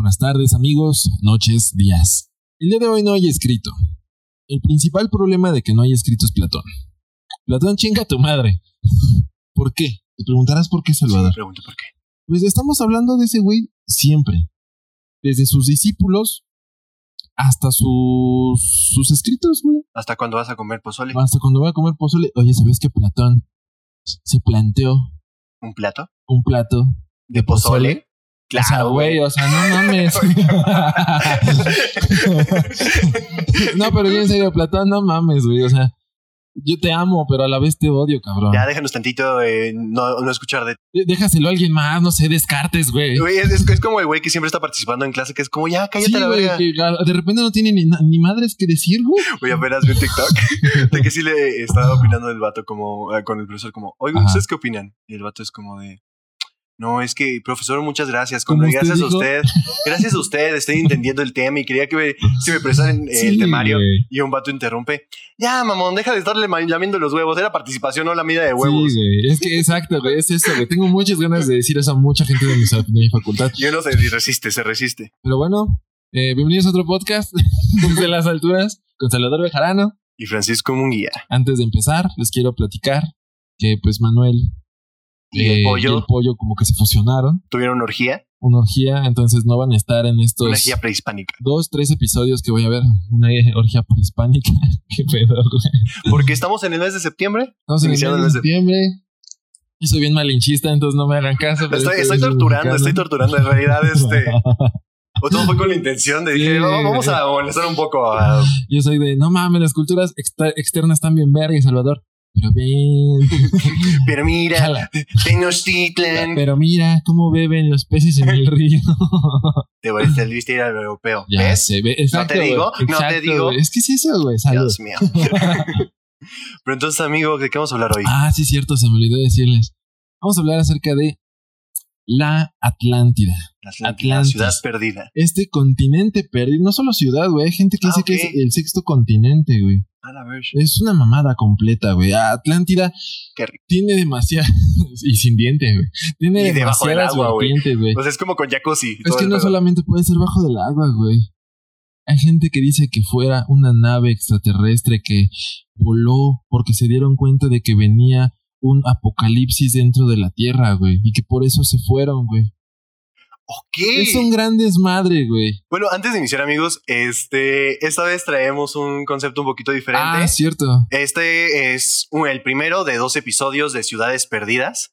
buenas tardes, amigos, noches, días. El día de hoy no hay escrito. El principal problema de que no hay escrito es Platón. Platón chinga a tu madre. ¿Por qué? Te preguntarás por qué, Salvador. Me pregunto por qué. Pues estamos hablando de ese güey siempre. Desde sus discípulos hasta sus, sus escritos, güey. ¿Hasta cuándo vas a comer pozole? Hasta cuando voy a comer pozole. Oye, ¿sabes que Platón se planteó ¿Un plato? un plato ¿De pozole? Sea, güey, o sea, no mames. no, pero yo en serio, Platón, no mames, güey. O sea, yo te amo, pero a la vez te odio, cabrón. Ya déjanos tantito eh, no, no escuchar de... Déjaselo a alguien más, no sé, descartes, güey. Güey, es, como el güey que siempre está participando en clase, que es como, ya, cállate Sí, la güey, verga. de repente no tiene ni, ni madres que decir, güey. Voy a ver, hazme un TikTok de que sí le estaba opinando el vato como, eh, con el profesor como, oiga, Ajá. ¿ustedes qué opinan? Y el vato es como de... No, es que, profesor, muchas gracias. Como gracias a dijo. usted. Gracias a usted, estoy entendiendo el tema y quería que me, si me prestaran eh, el Sí, temario. güey. Y un vato interrumpe. Ya, mamón, deja de estarle lamiendo los huevos. Era participación, no la mida de huevos. Sí, güey. Es que exacto, güey. Es eso, güey. Tengo muchas ganas de decir eso a mucha gente de mi, de mi facultad. y uno se resiste, se resiste. Pero bueno, eh, bienvenidos a otro podcast desde las alturas con Salvador Bejarano. Y Francisco Munguía. Antes de empezar, les quiero platicar que pues Manuel Y el eh, pollo y el pollo como que se fusionaron, tuvieron una orgía, una orgía, entonces no van a estar en estos una orgía prehispánica. dos, tres episodios que voy a ver, una orgía prehispánica. Qué pedo, güey. Porque estamos en el mes de septiembre. Estamos en el Iniciando mes de el mes de- septiembre. Y soy bien malinchista, entonces no me hagan caso. Estoy, esto estoy es torturando, estoy torturando. En realidad, este. O todo fue con la intención de dije, Sí. "Oh, vamos a molestar un poco a. Yo soy de, no mames, las culturas exter- externas están bien verga y Salvador. Pero ven, Pero mira. Tenochtitlan. Pero mira cómo beben los peces en el río. Te volviste a ir al europeo. ya ¿Ves? se ve. Exacto, te digo, no te digo. Es que sí, eso, güey. Dios mío. Pero entonces, amigo, ¿de qué vamos a hablar hoy? Ah, sí, cierto, se me olvidó decirles. Vamos a hablar acerca de la Atlántida. la, Atlántida, Atlantis. ciudad perdida. Este continente perdido. No solo ciudad, güey. Hay gente que Ah, dice que ok. es el sexto continente, güey. A la ver. Es una mamada completa, güey. Atlántida Qué rico. tiene demasiada. y sin diente, güey. Tiene Y debajo del demasiadas agua, güey. Pues es como con jacuzzi. Es que no pedo. solamente puede ser bajo del agua, güey. Hay gente que dice que fuera una nave extraterrestre que voló porque se dieron cuenta de que venía un apocalipsis dentro de la Tierra, güey. Y que por eso se fueron, güey. Ok. Es un gran desmadre, güey. Bueno, antes de iniciar, amigos, este, esta vez traemos un concepto un poquito diferente. Ah, cierto. Este es un- el primero de dos episodios de Ciudades Perdidas.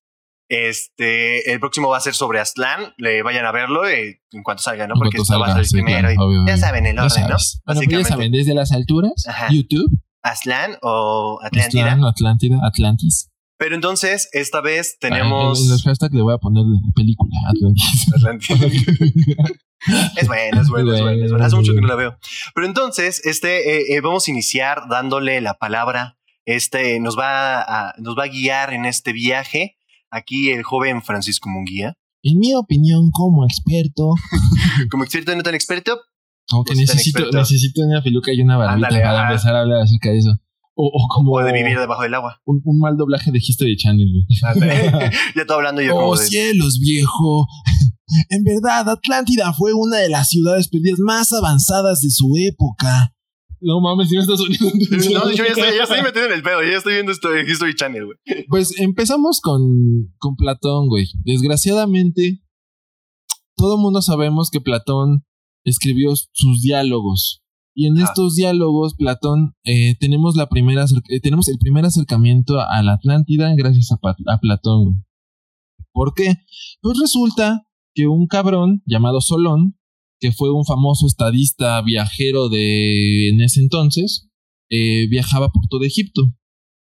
Este, el próximo va a ser sobre Aztlán. Le vayan a verlo eh, en cuanto salga, ¿no? En Porque cuanto esto va a ser el salga, sí, primero. claro, y ya saben el orden, ¿no? Bueno, pues ya saben, desde las alturas, Ajá. YouTube, Aztlán o Atlántida. Aztlán, Atlántida, Atlantis. Pero entonces, esta vez En, tenemos. en los hashtags le voy a poner película. Es bueno, es bueno, es bueno, es bueno. Hace mucho que no la veo. Pero entonces, este, eh, eh, vamos a iniciar dándole la palabra. Este nos va a, nos va a guiar en este viaje. Aquí el joven Francisco Munguía. En mi opinión, como experto, Como experto y no tan experto, Pues necesito, experto. necesito una peluca y una barbita Ándale, para ah. empezar a hablar acerca de eso. O, o como puede vivir debajo del agua. un, un mal doblaje de History Channel. güey. ya todo hablando yo como oh de. cielos, viejo. En verdad, Atlántida fue una de las ciudades perdidas más avanzadas de su época. No mames, si me estás. No, yo ya estoy, ya estoy metido en el pedo, ya estoy viendo esto en History Channel, güey. Pues empezamos con, con Platón, güey. Desgraciadamente, todo mundo sabemos que Platón escribió sus diálogos. Y en Ah. estos diálogos, Platón, eh, tenemos, la primera, eh, tenemos el primer acercamiento a la Atlántida gracias a, a Platón. ¿Por qué? Pues resulta que un cabrón llamado Solón, que fue un famoso estadista viajero de en ese entonces, eh, viajaba por todo Egipto.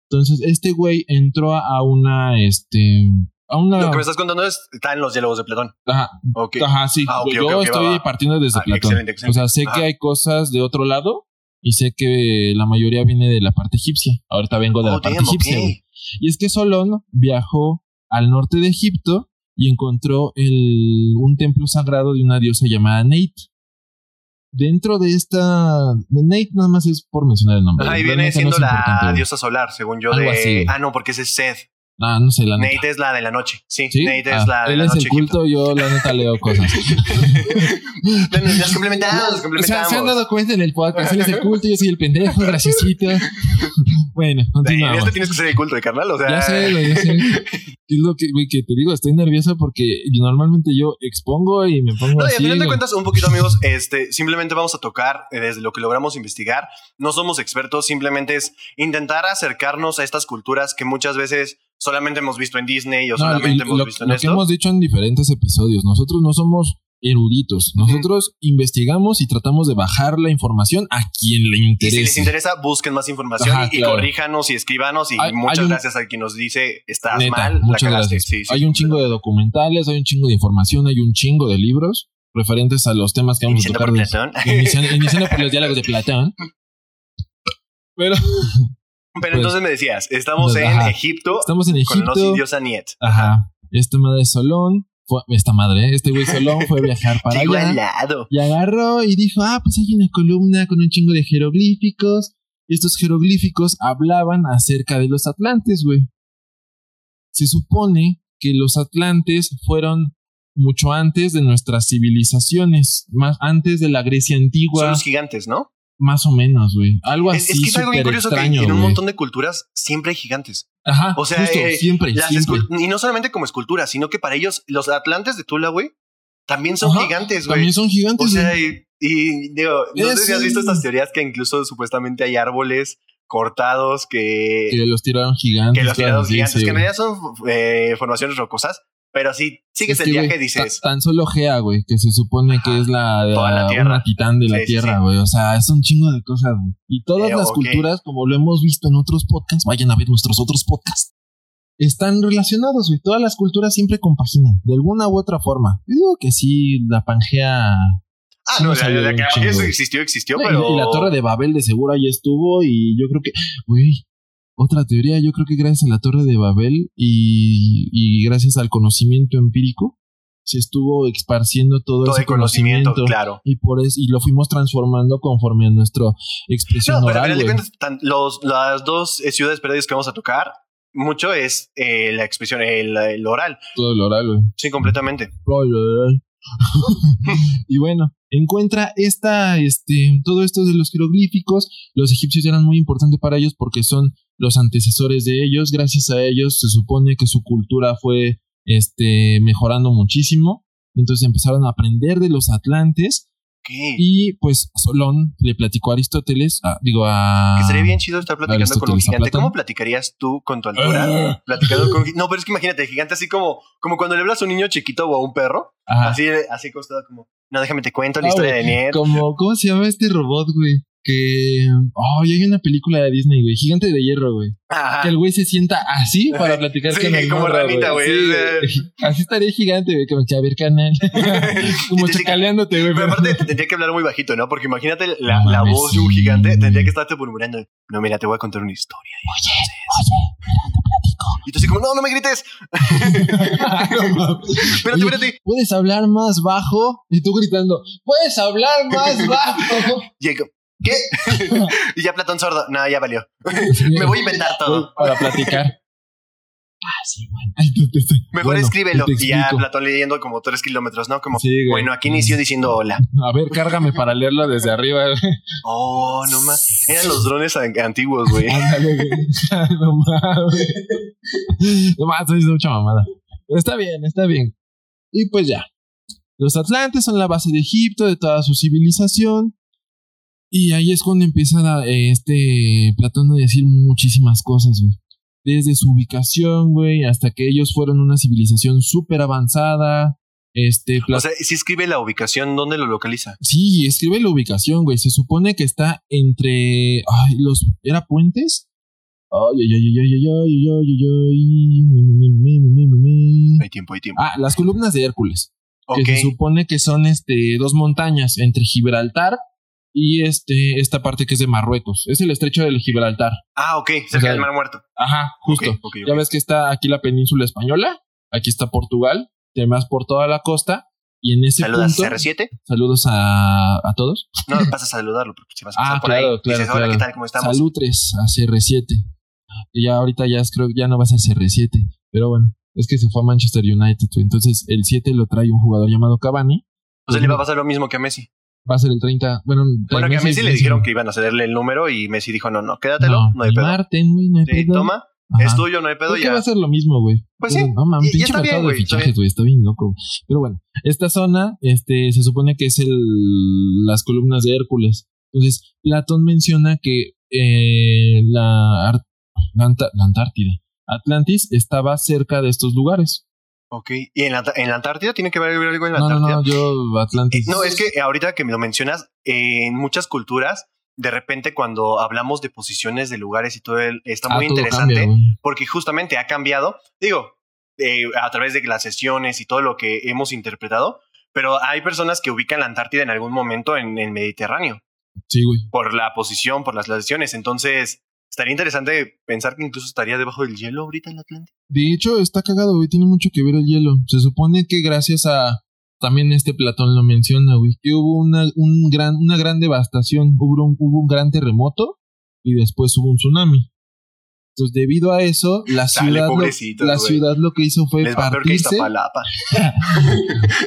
Entonces, este güey entró a una, este, a una... Lo que me estás contando es, está en los diálogos de Platón. Ajá, Ok. ajá, sí. Ah, Yo estoy va, va. partiendo desde Ah, Platón. excelente, excelente. O sea, sé Ajá. que hay cosas de otro lado y sé que la mayoría viene de la parte egipcia. Ahorita vengo de Oh, la parte egipcia. güey. Y es que Solón viajó al norte de Egipto y encontró el, un templo sagrado de una diosa llamada Neit. Dentro de esta. Neit nada más es por mencionar el nombre. Realmente viene siendo la diosa solar, según yo. Algo de... así. Ah, no, porque ese es Seth. Ah, no sé, la neta. Nate es la de la noche. Sí, ¿Sí? Nate Ah, es la de él la es noche. el culto, yo la neta leo cosas. Nos, nos complementamos, nos O sea, complementamos. se han dado cuenta en el podcast. Él es el culto, yo soy el pendejo, graciosito. Bueno, En continuamos. este tienes que ser el culto de carnal, o sea. Ya sé, güey, ya sé. Es lo que, güey, que te digo, estoy nervioso porque normalmente yo expongo y me pongo No, y así. al final de güey. cuentas, un poquito, amigos, este, simplemente vamos a tocar eh, desde lo que logramos investigar. No somos expertos, simplemente es intentar acercarnos a estas culturas que muchas veces solamente hemos visto en Disney o No, solamente hemos lo, visto en lo que esto. hemos dicho en diferentes episodios, nosotros no somos eruditos, nosotros investigamos y tratamos de bajar la información a quien le Y si les interesa, busquen más información Ajá, y, claro. corríjanos y escribanos. Y Hay- muchas hay un- gracias a quien nos dice estás Neta, mal, muchas gracias. Sí, sí. hay un chingo de documentales, hay un chingo de información, hay un chingo de libros referentes a los temas que vamos a Iniciando tocar. por Platón. Iniciando, iniciando por los diálogos de Platón. Pero Pero entonces me decías, estamos Pues, en ajá. Egipto estamos en con los Egipto. indios Aniet. Ajá. Esta madre Solón, fue, esta madre, este güey Solón fue a viajar para Llegó allá. al lado. Y agarró y dijo, ah, pues hay una columna con un chingo de jeroglíficos. Y estos jeroglíficos hablaban acerca de los atlantes, güey. Se supone que los atlantes fueron mucho antes de nuestras civilizaciones, más antes de la Grecia Son antigua, los gigantes, ¿no? Más o menos, güey. Algo Es, así es que es algo bien curioso extraño, que en un montón de culturas siempre hay gigantes. Ajá, O sea, justo, eh, siempre, y no solamente como escultura, sino que para ellos los atlantes de Tula, güey, también son Ajá, gigantes, güey. También son gigantes, O sea, y, y digo, no sé si has visto estas teorías que incluso supuestamente hay árboles cortados que, que los tiraron gigantes. que los así, gigantes, sí, que en realidad son eh, formaciones rocosas, pero sí, sigues Es el que, viaje dices, ta- Tan solo Gea, güey, que se supone Ajá. que es la, Toda la la- Tierra. una titán de la Sí, Tierra, sí. güey. O sea, es un chingo de cosas, güey. Y todas las culturas, como lo hemos visto en otros podcasts, vayan a ver nuestros otros podcasts. Están relacionados, güey. Todas las culturas siempre compaginan, de alguna u otra forma. Yo digo que sí, la Pangea. ah, sí no, la, la- la- chingo, eso existió, existió, pero... Y la Torre de Babel de seguro ahí estuvo. Y yo creo que, güey, otra teoría, yo creo que gracias a la Torre de Babel y, y gracias al conocimiento empírico, se estuvo esparciendo todo, todo ese el conocimiento, conocimiento. claro. Y por eso, y lo fuimos transformando conforme a nuestra expresión No, oral, los, las dos eh, ciudades perdidas que vamos a tocar, mucho es eh, la expresión, el, el oral. Todo el oral, güey. Sí, completamente. Todo el oral. y bueno, encuentra esta, este, todo esto de los jeroglíficos. Los egipcios eran muy importantes para ellos porque son los antecesores de ellos. Gracias a ellos se supone que su cultura fue, este, mejorando muchísimo. Entonces empezaron a aprender de los atlantes Ok. y pues Solón le platicó a Aristóteles, a- digo a... Que sería bien chido estar platicando con un gigante. ¿Cómo platicarías tú con tu altura? Ah. Platicando con No, pero es que imagínate, el gigante así como, como cuando le hablas a un niño chiquito o a un perro. Ajá. Así, así costado como. No, déjame te cuento la Ah, historia de Niet. Como, ¿cómo se llama este robot, güey? Que. Oh, ya hay una película de Disney, güey. Gigante de hierro, güey. Ajá. Que el güey se sienta así para platicar Sí, con el como ranita, güey. Sí, güey. Así estaría gigante, güey. Que me eche a ver, canal. como Y te- chacaleándote, güey. Pero aparte te tendría que hablar muy bajito, ¿no? Porque imagínate la, No la mames, voz de un gigante, tendría que estarte murmurando. No, mira, te voy a contar una historia. Y tú así como, no, no me grites. Espérate, Oye, espérate. ¿Puedes hablar más bajo? Y tú gritando, ¿puedes hablar más bajo? Y como, ¿Qué? y ya Platón sordo. No, ya valió. Me voy a inventar todo. Para platicar. Ah, sí, te- Mejor bueno, escríbelo. Y ya. Platón leyendo como tres kilómetros, ¿no? Como, Sí, bueno, aquí inició diciendo hola. A ver, cárgame para leerlo desde arriba. Oh, no más. Eran los drones an- antiguos, güey. Ándale, güey. No mames. No mames, es mucha mamada. Pero está bien, está bien. Y pues ya. Los atlantes son la base de Egipto, de toda su civilización. Y ahí es cuando empieza eh, este Platón a decir muchísimas cosas, güey. Desde su ubicación, güey, hasta que ellos fueron una civilización súper avanzada. Este, O sea, si escribe la ubicación, ¿dónde lo localiza? Sí, escribe la ubicación, güey. Se supone que está entre. Ay, los. ¿Era puentes? Ay, ay, ay, ay, ay, ay, ay, ay, ay. Hay tiempo, hay tiempo. Ah, las columnas de Hércules. ok. Que se supone que son este dos montañas entre Gibraltar y este esta parte que es de Marruecos. Es el estrecho del Gibraltar. Ah, ok. Cerca O sea, del Mar Muerto. Ajá, justo. Ok, ok, ok. Ya ves que está aquí la península española, aquí está Portugal, te vas por toda la costa y en ese ¿Saludas punto. CR7? Saludos a, a todos. No, vas a saludarlo porque si vas a pasar Ah, por claro, ahí. claro, dices, hola, claro. ¿qué tal? ¿Cómo estamos? Salutres a CR7. Y ya ahorita ya es, creo que ya no va a ser CR7. Pero bueno, es que se fue a Manchester United. Entonces el 7 lo trae un jugador llamado Cavani. O sea, le va a pasar lo mismo que a Messi. Va a ser el 30. Bueno, Bueno, que a Messi le dijeron que iban a cederle el número y Messi dijo, no, no, quédatelo, no, hay el pedo. Marten, güey, no hay Sí, pedo. toma, Ajá. es tuyo, no hay pedo ya. va a ser lo mismo, güey. Pues Pero, sí, No mames, y- pinche está bien, de fichajes, güey. Está bien loco. Pero bueno, esta zona, este, se supone que es el, las columnas de Hércules. Entonces, Platón menciona que eh, la, la Anta- la Antártida, Atlantis, estaba cerca de estos lugares. Ok, ¿y en la, en la Antártida tiene que ver algo en la No, Antártida? no, yo Eh, Atlantis. no, es que ahorita que me lo mencionas, eh, en muchas culturas, de repente cuando hablamos de posiciones de lugares y todo, el- está Ah, muy interesante cambia, porque justamente ha cambiado, digo, eh, a través de las sesiones y todo lo que hemos interpretado, pero hay personas que ubican la Antártida en algún momento en el Mediterráneo Sí, güey. por la posición, por las sesiones. Entonces, estaría interesante pensar que incluso estaría debajo del hielo ahorita en la Atlántida. De hecho, está cagado, güey. Tiene mucho que ver el hielo. Se supone que gracias a. También este Platón lo menciona, güey. Que hubo una, un gran, una gran devastación. Hubo un, hubo un gran terremoto y después hubo un tsunami. Entonces, debido a eso, la Dale, ciudad, lo, pobrecitos, la ciudad lo que hizo fue Les va peor que partirse. Iztapalapa.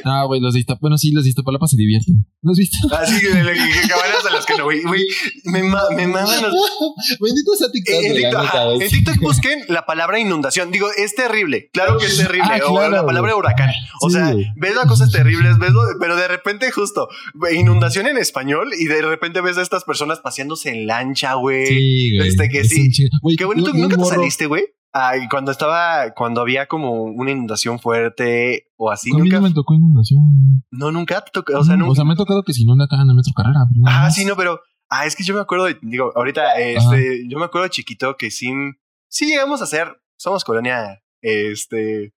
Ah, güey, los de Iztapalapa. Bueno, sí, los de Iztapalapa se divierten. ¿No has visto? Así que, cabanas a las que no, güey. güey, Me, ma- me maman los Bendito sea TikTok, En ajá, güey. en TikTok busquen la palabra inundación. Digo, es terrible. Claro que es terrible. Ah, o claro, la palabra huracán. O Sí, sea, güey. ves las cosas terribles, ves lo- pero de repente justo inundación en español y de repente ves a estas personas paseándose en lancha, güey. Sí, güey. Este que Es sí. Güey, Qué bonito. Un- un ¿Nunca te saliste, güey? Ay, cuando estaba, cuando había como una inundación fuerte o así, A mí nunca. no me tocó inundación. No, nunca te tocó. O sea, Mm, nunca. me ha tocado que si inunda acá en la metro carrera. Ah, más. sí, no, pero. Ah, es que yo me acuerdo, de- digo, ahorita, este, yo me acuerdo chiquito que sí, sí llegamos a ser, somos colonia, este,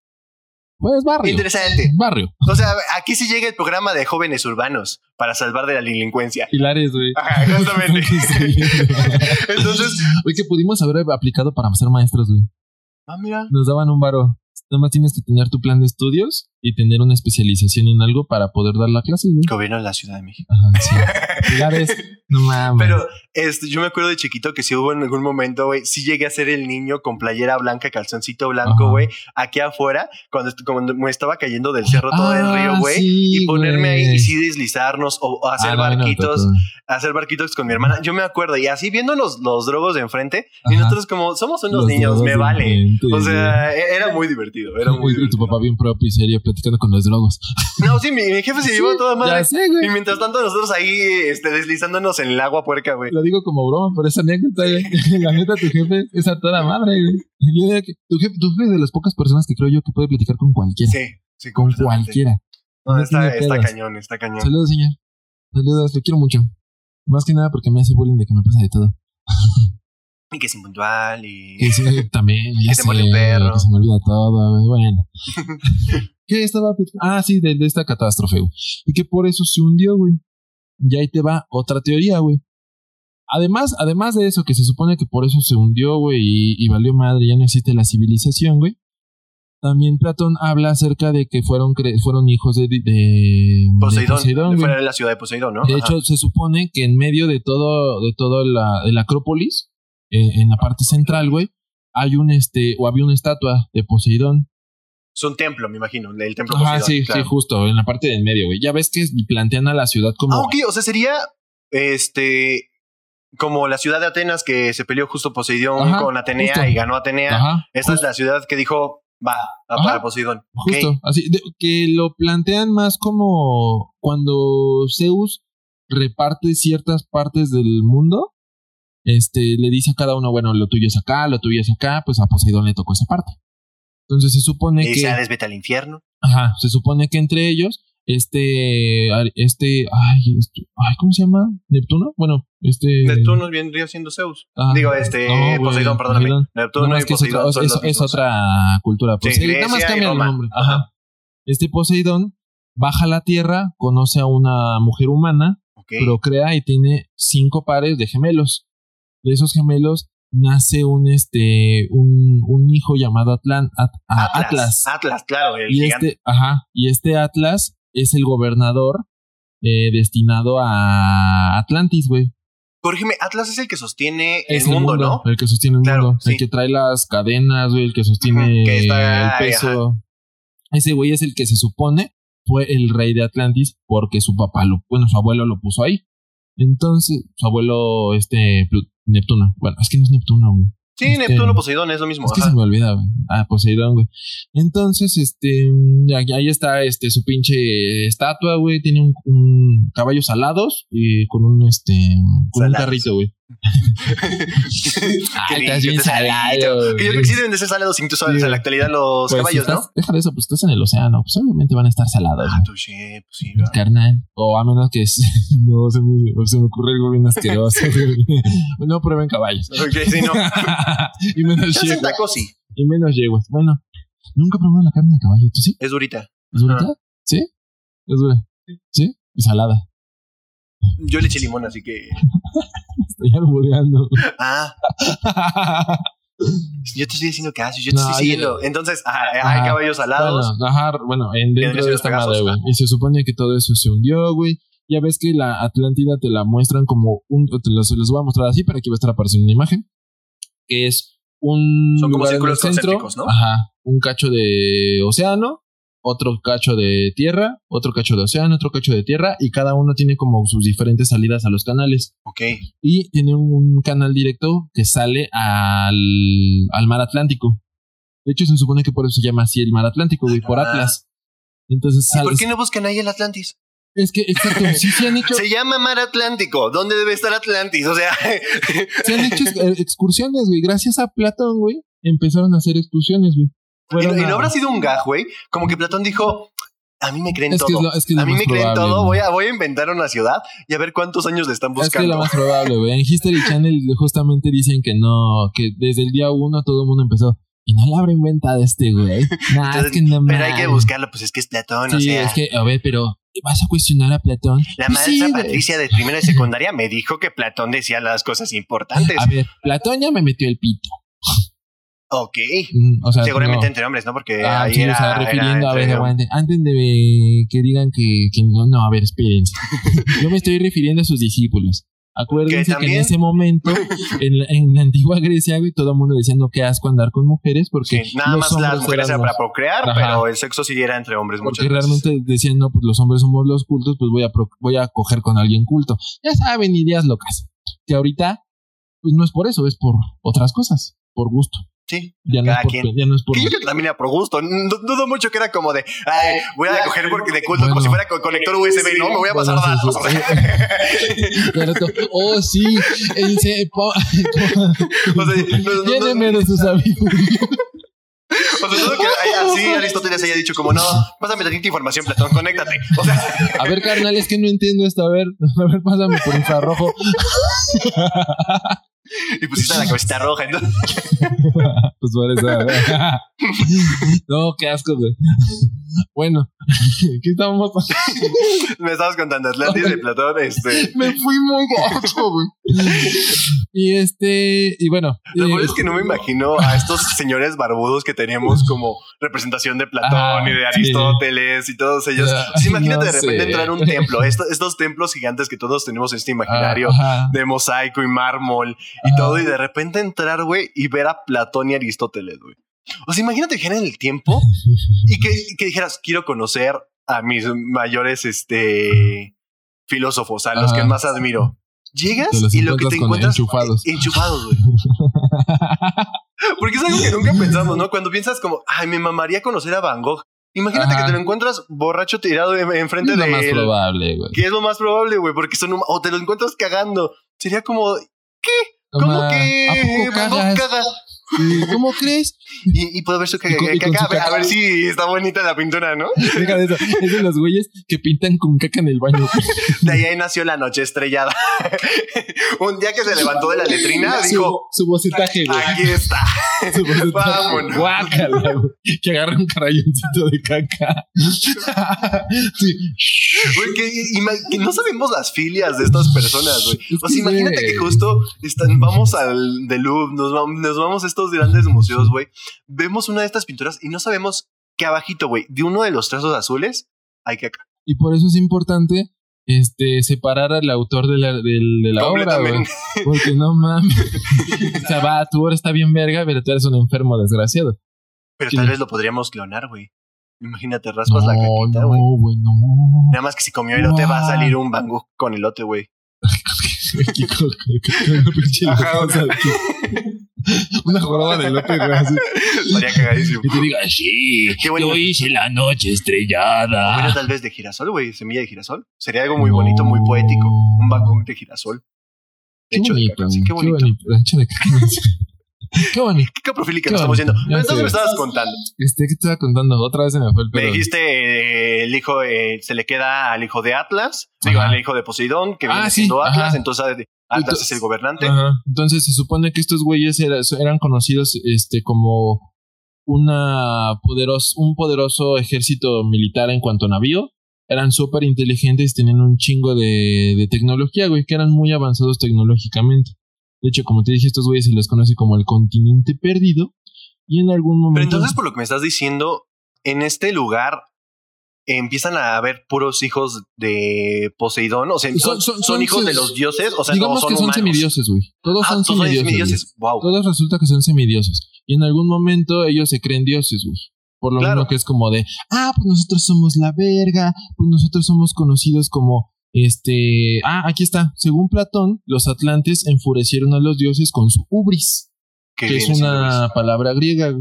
Pues barrio. interesante. Barrio. O sea, aquí sí llega el programa de jóvenes urbanos para salvar de la delincuencia. Pilares, güey. Ajá, justamente. Entonces, Oye, que pudimos haber aplicado para ser maestros, güey. ah, mira. Nos daban un varo. Nada más tienes que tener tu plan de estudios y tener una especialización en algo para poder dar la clase, güey. Gobierno de la Ciudad de México. Ajá, sí. Pilares, no mames. Pero este, yo me acuerdo de chiquito que si hubo en algún momento, güey, sí llegué a ser el niño con playera blanca, calzoncito blanco, güey, aquí afuera, cuando, cuando me estaba cayendo del cerro todo el Ah, río, güey. sí, y ponerme güey. ahí y sí deslizarnos o, o hacer Ah, no, no barquitos, hacer barquitos con mi hermana. Yo me acuerdo, y así viendo los, los drogos de enfrente, y Ajá. nosotros como somos unos Los niños, me vale. enfrente, O güey. sea, e- era muy divertido, era muy Y- y tu divertido. papá bien propio y serio platicando con los drogos. No, sí, mi, mi jefe se llevó a toda madre. Ya sé, güey. Y mientras tanto nosotros ahí este, deslizándonos en el agua puerca, güey. Lo digo como broma, pero esa anécdota. La neta, tu jefe es a toda madre, güey. Yo diría que tu jefe, tu jefe es de las pocas personas que creo yo que puede platicar con cualquiera. Sí, sí, con cualquiera. No, No está, está cañón, está cañón. Saludos, señor. Saludos, lo quiero mucho. Más que nada porque me hace bullying de que me pasa de todo. Y que es impuntual y... Sí, también, ya Que se muere un perro. Que se me olvida todo, güey. Bueno. ¿Qué estaba? Ah, sí, de, de esta catástrofe, güey. Y que por eso se hundió, güey. Y ahí te va otra teoría, güey. Además, además de eso, que se supone que por eso se hundió, güey, y, y valió madre, ya no existe la civilización, güey. También Platón habla acerca de que fueron, cre- fueron hijos de, de, de Poseidón, Poseidón, de güey. fuera de la ciudad de Poseidón, ¿no? De Ajá. hecho, se supone que en medio de todo, de todo la, el Acrópolis, eh, en la parte central, güey, hay un este, o había una estatua de Poseidón. es un templo, me imagino, el templo Ajá, Poseidón. sí, claro. sí, justo, en la parte del medio, güey. Ya ves que plantean a la ciudad como. Ah, ok, o sea, sería este como la ciudad de Atenas que se peleó justo Poseidón Ajá, con Atenea justo. y ganó Atenea. Ajá. Esta justo, es la ciudad que dijo, va, Ajá, para Poseidón. Justo, así, de- que lo plantean más como cuando Zeus reparte ciertas partes del mundo. Este, le dice a cada uno, bueno, lo tuyo es acá, lo tuyo es acá, pues a Poseidón le tocó esa parte. Entonces se supone Y que. se vete al infierno. Ajá, se supone que entre ellos, este, este, ay, este- ay, ¿cómo se llama? ¿Neptuno? Bueno, este. Neptuno vendría siendo Zeus. ah, Digo, este, no, Poseidón, perdóname. Poseidón. Neptuno más y que es Poseidón es, los es mismos. otra cultura. Sí, Poseidón, nada más cambia el nombre. Ajá. Este Poseidón baja a la tierra, conoce a una mujer humana, procrea y tiene cinco pares de gemelos. De esos gemelos nace un este un, un hijo llamado Atlan, At- a- Atlas. Atlas, claro, el Y gigante. este, ajá, y este Atlas es el gobernador eh, destinado a Atlantis, güey. Corrígeme, Atlas es el que sostiene Es el mundo, ¿no? El que sostiene el Claro, mundo. sí. El que trae las cadenas, güey, el que sostiene Ujú, que está- el peso. Ese güey es el que se supone fue el rey de Atlantis porque su papá, lo, bueno, su abuelo lo puso ahí. Entonces, su abuelo, este, Neptuno. Bueno, es que no es Neptuno, güey. Sí, Este- Neptuno, Poseidón, es lo mismo. Es que ajá. se me olvida, güey. Ah, Poseidón, güey. Entonces, este, ahí ahí está, este, su pinche estatua, güey. Tiene un, un caballos alados y con un, este, con un carrito, güey. Ay, estás bien salado, Que yo sí deben de ser salados incluso Sí, en la actualidad los Pues, caballos, si ¿no? estás- Deja de eso, pues estás en el océano, pues obviamente van a estar salados, Ah, güey. touché, pues sí, ¿verdad? Carnal. O a menos que no se me, se me ocurre algo bien asqueroso. no prueben caballos. Ok, sí, no. y menos yeguas. sí, Y menos yeguas. Bueno, nunca probé la carne de caballo. ¿Tú sí? es durita. ¿Es dura? ¿Sí? Es dura. ¿Sí? Y salada. Yo le eché limón, así que. Estoy albureando. Ah, yo te estoy diciendo que haces, yo te No, estoy siguiendo. Entonces, ajá, hay caballos alados. Bueno, ajá, bueno, en dentro de esta madre, Pegasus, güey. Y se supone que todo eso se hundió, güey. Ya ves que la Atlántida te la muestran como un. Te los, les voy a mostrar así para que va a estar apareciendo una imagen. Que es un. Son como círculos centro. concéntricos, ¿no? Ajá. Un cacho de océano, otro cacho de tierra, otro cacho de océano, otro cacho de tierra. Y cada uno tiene como sus diferentes salidas a los canales. Ok. Y tiene un canal directo que sale al, al mar Atlántico. De hecho, se supone que por eso se llama así el mar Atlántico, güey, por Ah. Atlas. Entonces ¿Y sale. por qué no buscan ahí el Atlantis? Es que, exacto, sí se han hecho, Se llama Mar Atlántico. ¿Dónde debe estar Atlantis? O sea, se han hecho eh, excursiones, güey. Gracias a Platón, güey, empezaron a hacer excursiones, güey. Y, y no habrá sido un gaj, güey. Como que Platón dijo: A mí me creen Es que es todo. lo, es que es lo a mí me creen todo. Voy a, voy a inventar una ciudad y a ver cuántos años le están Es que es buscando. lo más probable, güey. En History Channel justamente dicen que no, que desde el día uno todo el mundo empezó. Y no la habrá inventado este güey. Nah, Entonces, es que no Pero hay que buscarlo, pues es que es Platón. o Sí, sea, es que, a ver, pero vas a cuestionar a Platón. la Pues maestra sí. Patricia de primero de secundaria me dijo que Platón decía las cosas importantes. A ver, Platón ya me metió el pito. Ok. Mm, O sea, Seguramente no. entre hombres, ¿no? Porque Ah, ahí sí, era, o sea, refiriendo, a ver, aguante. Antes de que digan que, que no, no, a ver, espérense. Yo me estoy refiriendo a sus discípulos. Acuérdense que, en ese momento, en la, en la antigua Grecia, güey, todo el mundo decía no qué asco andar con mujeres porque Sí, nada los más las hombres mujeres éramos- era para procrear, Ajá. pero el sexo sí era entre hombres muchas Porque veces. realmente decían, no, pues los hombres somos los cultos, pues voy a, pro- voy a coger con alguien culto. Ya saben, ideas locas. Que ahorita, pues no es por eso, es por otras cosas, por gusto. Sí. Ya no, es Cada por, quien. ya no es por Que yo creo que también era por gusto. Dudo mucho que era como de, ay, voy a coger porque de culto como si fuera con conector USB, ¿no? Me voy a pasar datos. oh, sí, él se O sea, no- no- no- Lléneme de su sabiduría. o sea, dudo que haya- así Aristóteles haya dicho como, no, pásame tantita información, Platón, conéctate. O sea, A ver, carnal, es que no entiendo esto. A ver, a ver, pásame por infrarrojo. Y pusiste la cabecita roja. Entonces, Pues por eso. No, qué asco, güey. Bueno, ¿qué estamos me estabas contando Atlantis de Platón, este... Me fui muy gacho, güey. Y este, y bueno. Lo eh, peor es que no me imagino a estos señores barbudos que teníamos como representación de Platón Ah, y de sí. Aristóteles y todos ellos. Ah, imagínate no de repente sé. entrar a un templo, esto- estos templos gigantes que todos tenemos en este imaginario ajá. de mosaico y mármol y todo, y de repente entrar, güey, y ver a Platón y Aristóteles, güey. O sea, imagínate viajar en el tiempo y que, que dijeras, quiero conocer a mis mayores este, filósofos, a los que más admiro. Llegas y lo que te encuentras enchufados. enchufados, güey. Porque es algo que nunca pensamos, ¿no? Cuando piensas como, ay, me mamaría conocer a Van Gogh. Imagínate Ajá. que te lo encuentras borracho tirado en- enfrente Es lo de más él. probable, güey. Que es lo más probable, güey, porque son o te lo encuentras cagando. Sería como, ¿cómo Toma, que ¿A poco Van Gogh caga? ¿Cómo crees? Y, y puedo ver su caga, Y con- y con caca, su a ver- a caca. ver si está bonita la pintura, ¿no? Deja de eso. Es de los güeyes que pintan con caca en el baño. De ahí nació la noche estrellada. Un día que se levantó de la letrina, dijo, su, bocetaje, güey. aquí está. Su bocetaje. Vámonos. Guácala, güey. Que agarra un carayoncito de caca. sí. Güey, que, ima- que no sabemos las filias de estas personas, güey. O sea, imagínate que justo están, vamos al The Louvre, nos vamos, nos vamos a estos grandes museos, güey. Vemos una de estas pinturas y no sabemos que abajito, güey, de uno de los trazos azules hay caca. Y por eso es importante este, separar al autor de la, de la obra, güey. Completamente. Porque no mames. o sea, va, tu obra está bien verga, pero tú eres un enfermo desgraciado. Pero tal vez lo podríamos clonar, güey. Imagínate, raspas la no, caquita, no, güey. güey, no. Nada más que si comió elote va a salir un Van Gogh con elote, güey. Ajá. Una joroba de güey, así. Estaría cagadísimo. Y te diga, sí, Qué bueno. yo hice la noche estrellada. bueno, tal vez de girasol, güey. Semilla de girasol. Sería algo muy bonito, muy poético. Un Gogh de girasol. Qué Hecho de bonito, caca. Sí, qué bonito. Hecho de caca. Qué bonito. Qué nos estamos yendo. Ya Entonces sé. me estabas contando. Este, ¿qué te estaba contando? Otra vez se me fue el Me pedo. dijiste eh, el hijo, eh, se le queda al hijo de Atlas, digo, Ajá. al hijo de Poseidón, que viene Ah, sí, siendo Atlas, ajá. entonces Atlas Entonces- es el gobernante. Ajá. Entonces se supone que estos güeyes era- eran conocidos este como una poderos, un poderoso ejército militar en cuanto a navío. Eran súper inteligentes, tenían un chingo de, de tecnología, güey, que eran muy avanzados tecnológicamente. De hecho, como te dije, estos güeyes se les conoce como el continente perdido. Y en algún momento. Pero entonces, por lo que me estás diciendo, en este lugar empiezan a haber puros hijos de Poseidón. O sea, son, Son- son- son son hijos de los dioses. O sea, digamos no son que son humanos. semidioses, güey. Todos Ah, son todos semidioses. semidioses. Wow. Todos resulta que son semidioses. Y en algún momento ellos se creen dioses, güey. Por lo Claro. mismo que es como de, ah, pues nosotros somos la verga, pues nosotros somos conocidos como, este, ah, aquí está. Según Platón, los atlantes enfurecieron a los dioses con su ubris, Que es una palabra griega.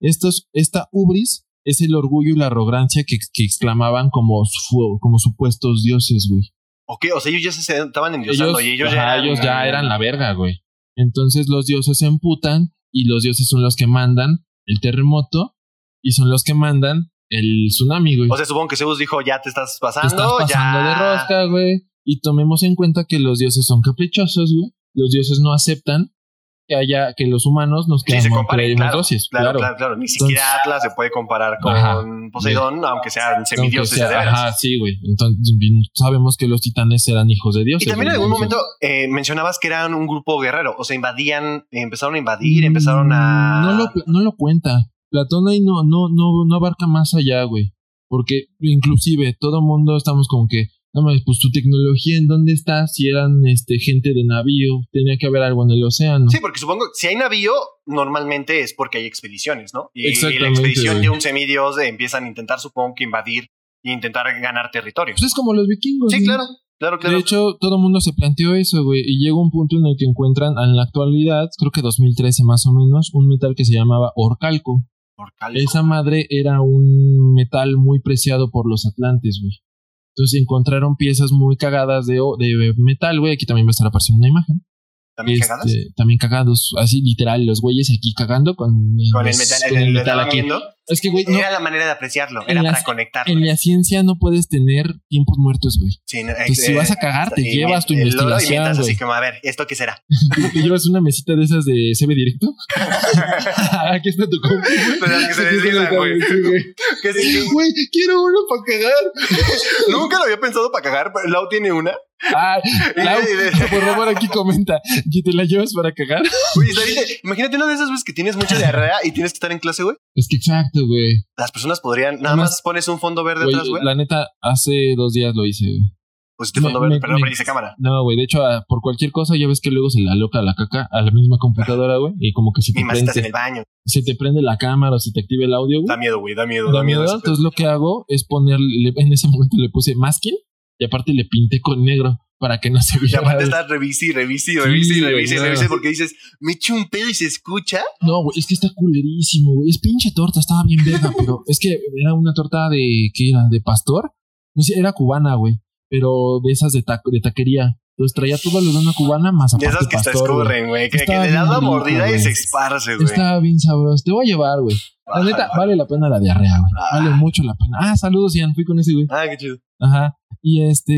Estos, esta ubris es el orgullo y la arrogancia que, que exclamaban como, su- como supuestos dioses, güey. Ok, o sea, ellos ya se estaban endiosando y ellos ajá, ya eran, ellos ya eran la verga, güey. Entonces los dioses se emputan y los dioses son los que mandan el terremoto y son los que mandan el tsunami, güey. O sea, supongo que Zeus dijo, ya te estás Te pasando, estás pasando ya. de rosca, güey. Y tomemos en cuenta que los dioses son caprichosos, güey. Los dioses no aceptan que haya, que los humanos nos Sí, se quedamos comparen, creemos claro, dioses. Claro, Claro, claro, claro. Ni siquiera Atlas se puede comparar con Ajá. Poseidón, aunque sean semidioses sea- de veras. Ajá, sí, güey. Entonces sabemos que los titanes eran hijos de dioses. Y también en algún momento eh, mencionabas que eran un grupo guerrero, o sea, invadían, eh, empezaron a invadir, empezaron a... Mm, No lo, no lo cuenta. Platón ahí no, no, no, no abarca más allá, güey. Porque inclusive todo mundo estamos como que, no mames, pues tu tecnología en dónde está, si eran este gente de navío, tenía que haber algo en el océano. Sí, porque supongo, si hay navío, normalmente es porque hay expediciones, ¿no? Y, y la expedición de un semidios eh, empiezan a intentar, supongo que invadir e intentar ganar territorio. Pues es como los vikingos. Sí, güey. claro, claro, claro. De hecho, todo el mundo se planteó eso, güey, y llega un punto en el que encuentran en la actualidad, creo que 2013 más o menos, un metal que se llamaba orcalco. Orcalco. Esa madre era un metal muy preciado por los atlantes, güey. Entonces encontraron piezas muy cagadas de, de metal, güey. Aquí también va a estar apareciendo una imagen. ¿También Este, cagadas? También cagados, así literal, los güeyes aquí cagando con, Con el metal, con el, el lo metal estaban aquí. viendo. Es que, güey, no, Era la manera de apreciarlo, era las- para conectarlo. en la ciencia no puedes tener tiempos muertos, güey. Sí, no, Entonces, eh, si vas a cagar, te y llevas tu y investigación, mientras güey. así como, a ver, ¿esto qué será? Te llevas una mesita de esas de CB Directo. aquí está tu compu, güey. Pero que se deslizan, la- güey. güey. Güey, quiero uno para cagar. Nunca lo había pensado para cagar, pero Lau tiene una. Ah, Lau, Y por favor, aquí comenta. ¿Y te la llevas para cagar? Bien. Imagínate una de esas veces que tienes mucha diarrea y tienes que estar en clase, güey. Es que exacto, güey. Las personas podrían, nada Además, más pones un fondo verde atrás, güey. La neta, hace dos días lo hice, güey. Pues este me- fondo verde, me- pero no me- cámara. No, güey, de hecho, ah, por cualquier cosa, ya ves que luego se le aloca la caca a la misma computadora, güey. Y como que se te, más estás en prende, el baño. se te prende la cámara o se te activa el audio, güey. Da miedo, güey, da miedo, Da da miedo. miedo. Entonces lo que hago es ponerle, en ese momento le puse masking y aparte le pinté con negro para que no se Y viera. aparte güey. estás revisi, revisi, revisi, revisi, no. revisi, porque dices, me echo un pedo y se escucha. No, güey, es que está culerísimo, güey. Es pinche torta, estaba bien verga, pero es que era una torta de, ¿qué era? ¿De pastor? No sé, era cubana, güey. Pero de esas de, ta- de taquería. Entonces traía todo lo de una cubana más De aparte esas que se pastor, güey. escurren, güey. Que, que le das la mordida y se esparce, güey. Estaba bien sabroso. Te voy a llevar, güey. La neta, vale la pena la diarrea, güey. Ah. Vale mucho la pena. Ah, saludos, Ian. Fui con ese, güey. Ah, qué chido. Ajá. Y este,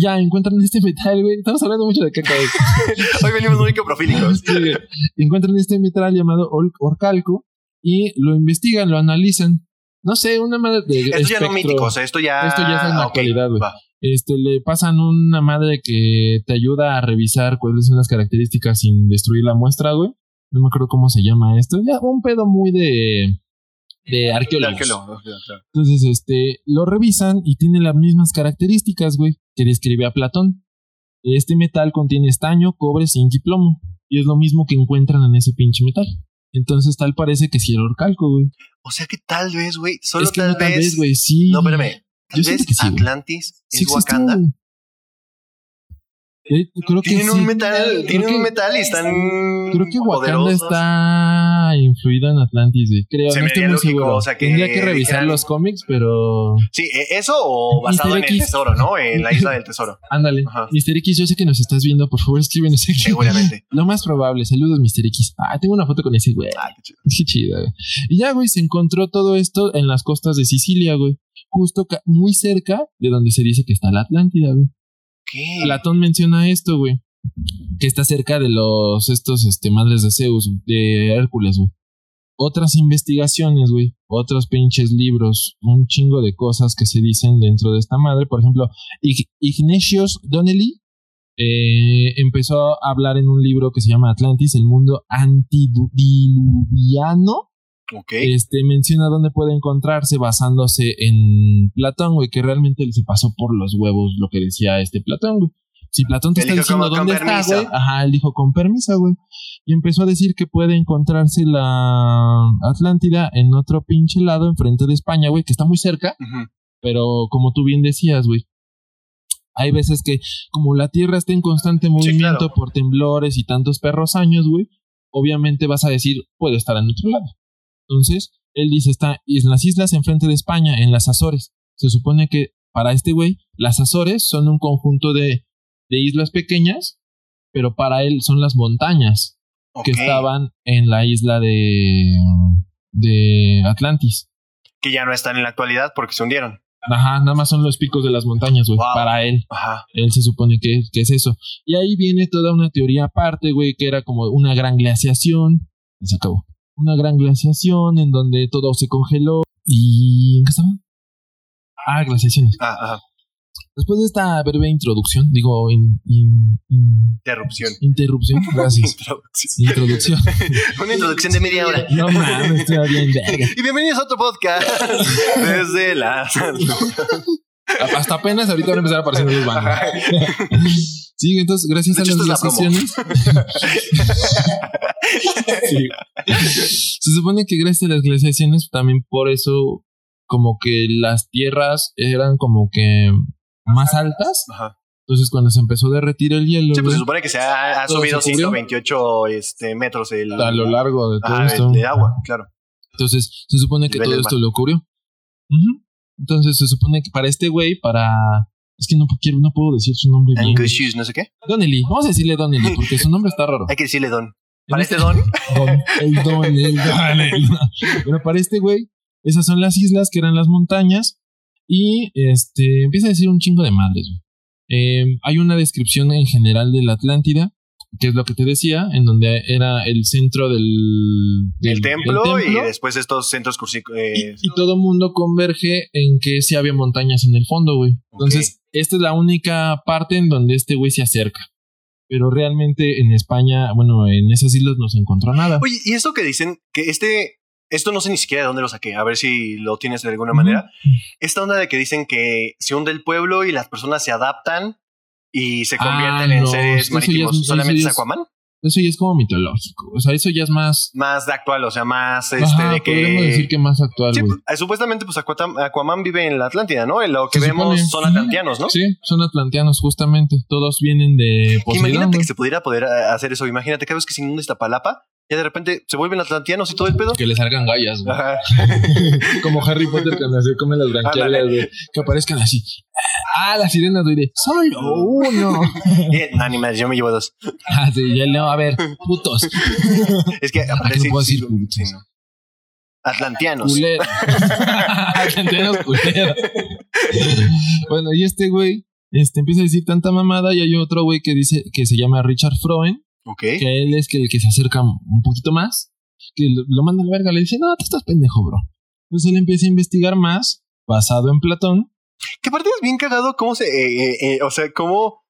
ya encuentran este metal, güey. Estamos hablando mucho de caca. Hoy venimos muy coprofílicos. Sí, encuentran este metal llamado or- orcalco y lo investigan, lo analizan. No sé, una madre de. Esto ya no mítico, o sea, esto ya. Esto ya es en la Ah, actualidad, güey. Este, le pasan una madre que te ayuda a revisar cuáles son las características sin destruir la muestra, güey. No me acuerdo cómo se llama esto. Ya, un pedo muy de. de arqueólogos. Arqueólogo, claro. Entonces, este, lo revisan y tiene las mismas características, güey. que describe a Platón. Este metal contiene estaño, cobre, zinc y plomo. Y es lo mismo que encuentran en ese pinche metal. Entonces tal parece que sí era orcalco, güey. O sea que tal vez, güey, solo es que tal, no tal vez. vez, güey, sí. no, espérame. Tal Yo vez que sí. Atlantis Sí es Wakanda. Eh, creo que Tienen sí. un metal, Creo tienen que- un metal y están. Creo que Wakanda poderosos. está influida en Atlantis, güey. Creo, Se no me estoy muy seguro. o sea, que Tendría que revisar dijeran- los cómics, pero Sí, e- eso o basado Mr. en el tesoro, ¿no? En la isla del tesoro. ándale. Mr. X, yo sé que nos estás viendo, por favor, escríbenos aquí. Seguramente. Lo más probable. Saludos, Mr. X. Ah, tengo una foto con ese güey. Ah, qué chido. Qué chido, güey. Y ya, güey, se encontró todo esto en las costas de Sicilia, güey. Justo muy cerca de donde se dice que está la Atlántida, güey. ¿Qué? Platón menciona esto, güey. Que está cerca de los, estos, este, madres de Zeus, de Hércules, güey. Otras investigaciones, güey. Otros pinches libros. Un chingo de cosas que se dicen dentro de esta madre. Por ejemplo, Ig- Ignatius Donnelly eh, empezó a hablar en un libro que se llama Atlantis, el mundo antidiluviano. Este menciona dónde puede encontrarse basándose en Platón, güey, que realmente se pasó por los huevos lo que decía este Platón, güey. Si Platón te está diciendo dónde está, güey, ajá, él dijo con permiso, güey. Y empezó a decir que puede encontrarse la Atlántida en otro pinche lado, enfrente de España, güey, que está muy cerca, pero como tú bien decías, güey, hay veces que como la Tierra está en constante movimiento claro. por temblores y tantos perros años, güey, obviamente vas a decir, puede estar en otro lado. Entonces, él dice, está en las islas enfrente de España, en las Azores. Se supone que para este güey, las Azores son un conjunto de, de islas pequeñas, pero para él son las montañas que estaban en la isla de, de Atlantis. Que ya no están en la actualidad porque se hundieron. Ajá, nada más son los picos de las montañas, güey, Wow. para él. Ajá. Él se supone que, que es eso. Y ahí viene toda una teoría aparte, güey, que era como una gran glaciación. Y Se acabó. Una gran glaciación en donde todo se congeló. ¿Y en qué estaba? Ah, glaciaciones. Ah, ajá. Después de esta breve introducción, digo, in- in- in- Interrupción. interrupción, gracias. Introducción. Introducción. Una introducción de media hora. No mames, estoy bien verga. Y bienvenidos a otro podcast desde la Hasta apenas ahorita van a empezar a aparecer los bancos. Sí, entonces, gracias De a las esta es la. Sí. Se supone que gracias a las glaciaciones, también por eso, como que las tierras eran como que más altas. Ajá. Entonces, cuando se empezó a derretir el hielo, Sí, pues se supone que se ha, subido se cubrió. 128 este, metros el, a lo largo de todo Ajá, esto. de, agua, claro. Entonces, se supone que todo esto lo cubrió. Ujú. Entonces, se supone que para este güey, para. Es que no quiero, no puedo decir su nombre bien. Angus Hughes, no sé qué. Donnelly, vamos a decirle Donnelly, porque su nombre está raro. Hay que decirle don. Para este- este don, Don, el don, el don, el don. Pero para este güey, esas son las islas que eran las montañas. Y este empieza a decir un chingo de madres, güey. Eh, hay una descripción en general de la Atlántida, que es lo que te decía, en donde era el centro del, del- el templo, del templo, y después estos centros cursic- y, eh, y todo mundo converge en que sí había montañas en el fondo, güey. Entonces, esta es la única parte en donde este güey se acerca. Pero realmente en España, bueno, en esas islas no se encontró nada. Oye, y esto que dicen que este, esto no sé ni siquiera de dónde lo saqué, a ver si lo tienes de alguna manera. Esta onda de que dicen que se hunde el pueblo y las personas se adaptan y se Ah, convierten en seres es- marítimos. eso ¿Solamente es es- Aquaman? Eso ya es como mitológico. O sea, eso ya es más. Más de actual, o sea, más este Ajá, de que. podríamos decir que más actual, Sí, pues, eh, supuestamente, pues Aquaman vive en la Atlántida, ¿no? En lo que Se vemos supone. son Ujú. atlanteanos, ¿no? Sí, son atlanteanos, justamente. Todos vienen de Poseidón. Imagínate que se pudiera poder eh, hacer eso. Imagínate cada vez que se inunda Iztapalapa, ya de repente se vuelven atlanteanos y todo el pedo. Que le salgan gallas, güey. Como Harry Potter cuando se come las branquias, Ándale. güey. Que aparezcan así. Ah, las sirenas, güey. de, Solo uno. Eh, no, ni madre, yo me llevo dos. Ah, sí, ya no, a ver, putos. Es que aparte que no sí, sí, sí, no. Atlanteanos. Culeros. Atlanteanos culeros. bueno, y este güey este, empieza a decir tanta mamada y hay otro güey que dice que se llama Richard Froen, Ok. que él es que el que se acerca un poquito más, que lo, lo manda a la verga, le dice, no, tú estás pendejo, bro. Entonces él empieza a investigar más, basado en Platón. Que aparte es bien cagado cómo se. eh, eh, eh, o sea, cómo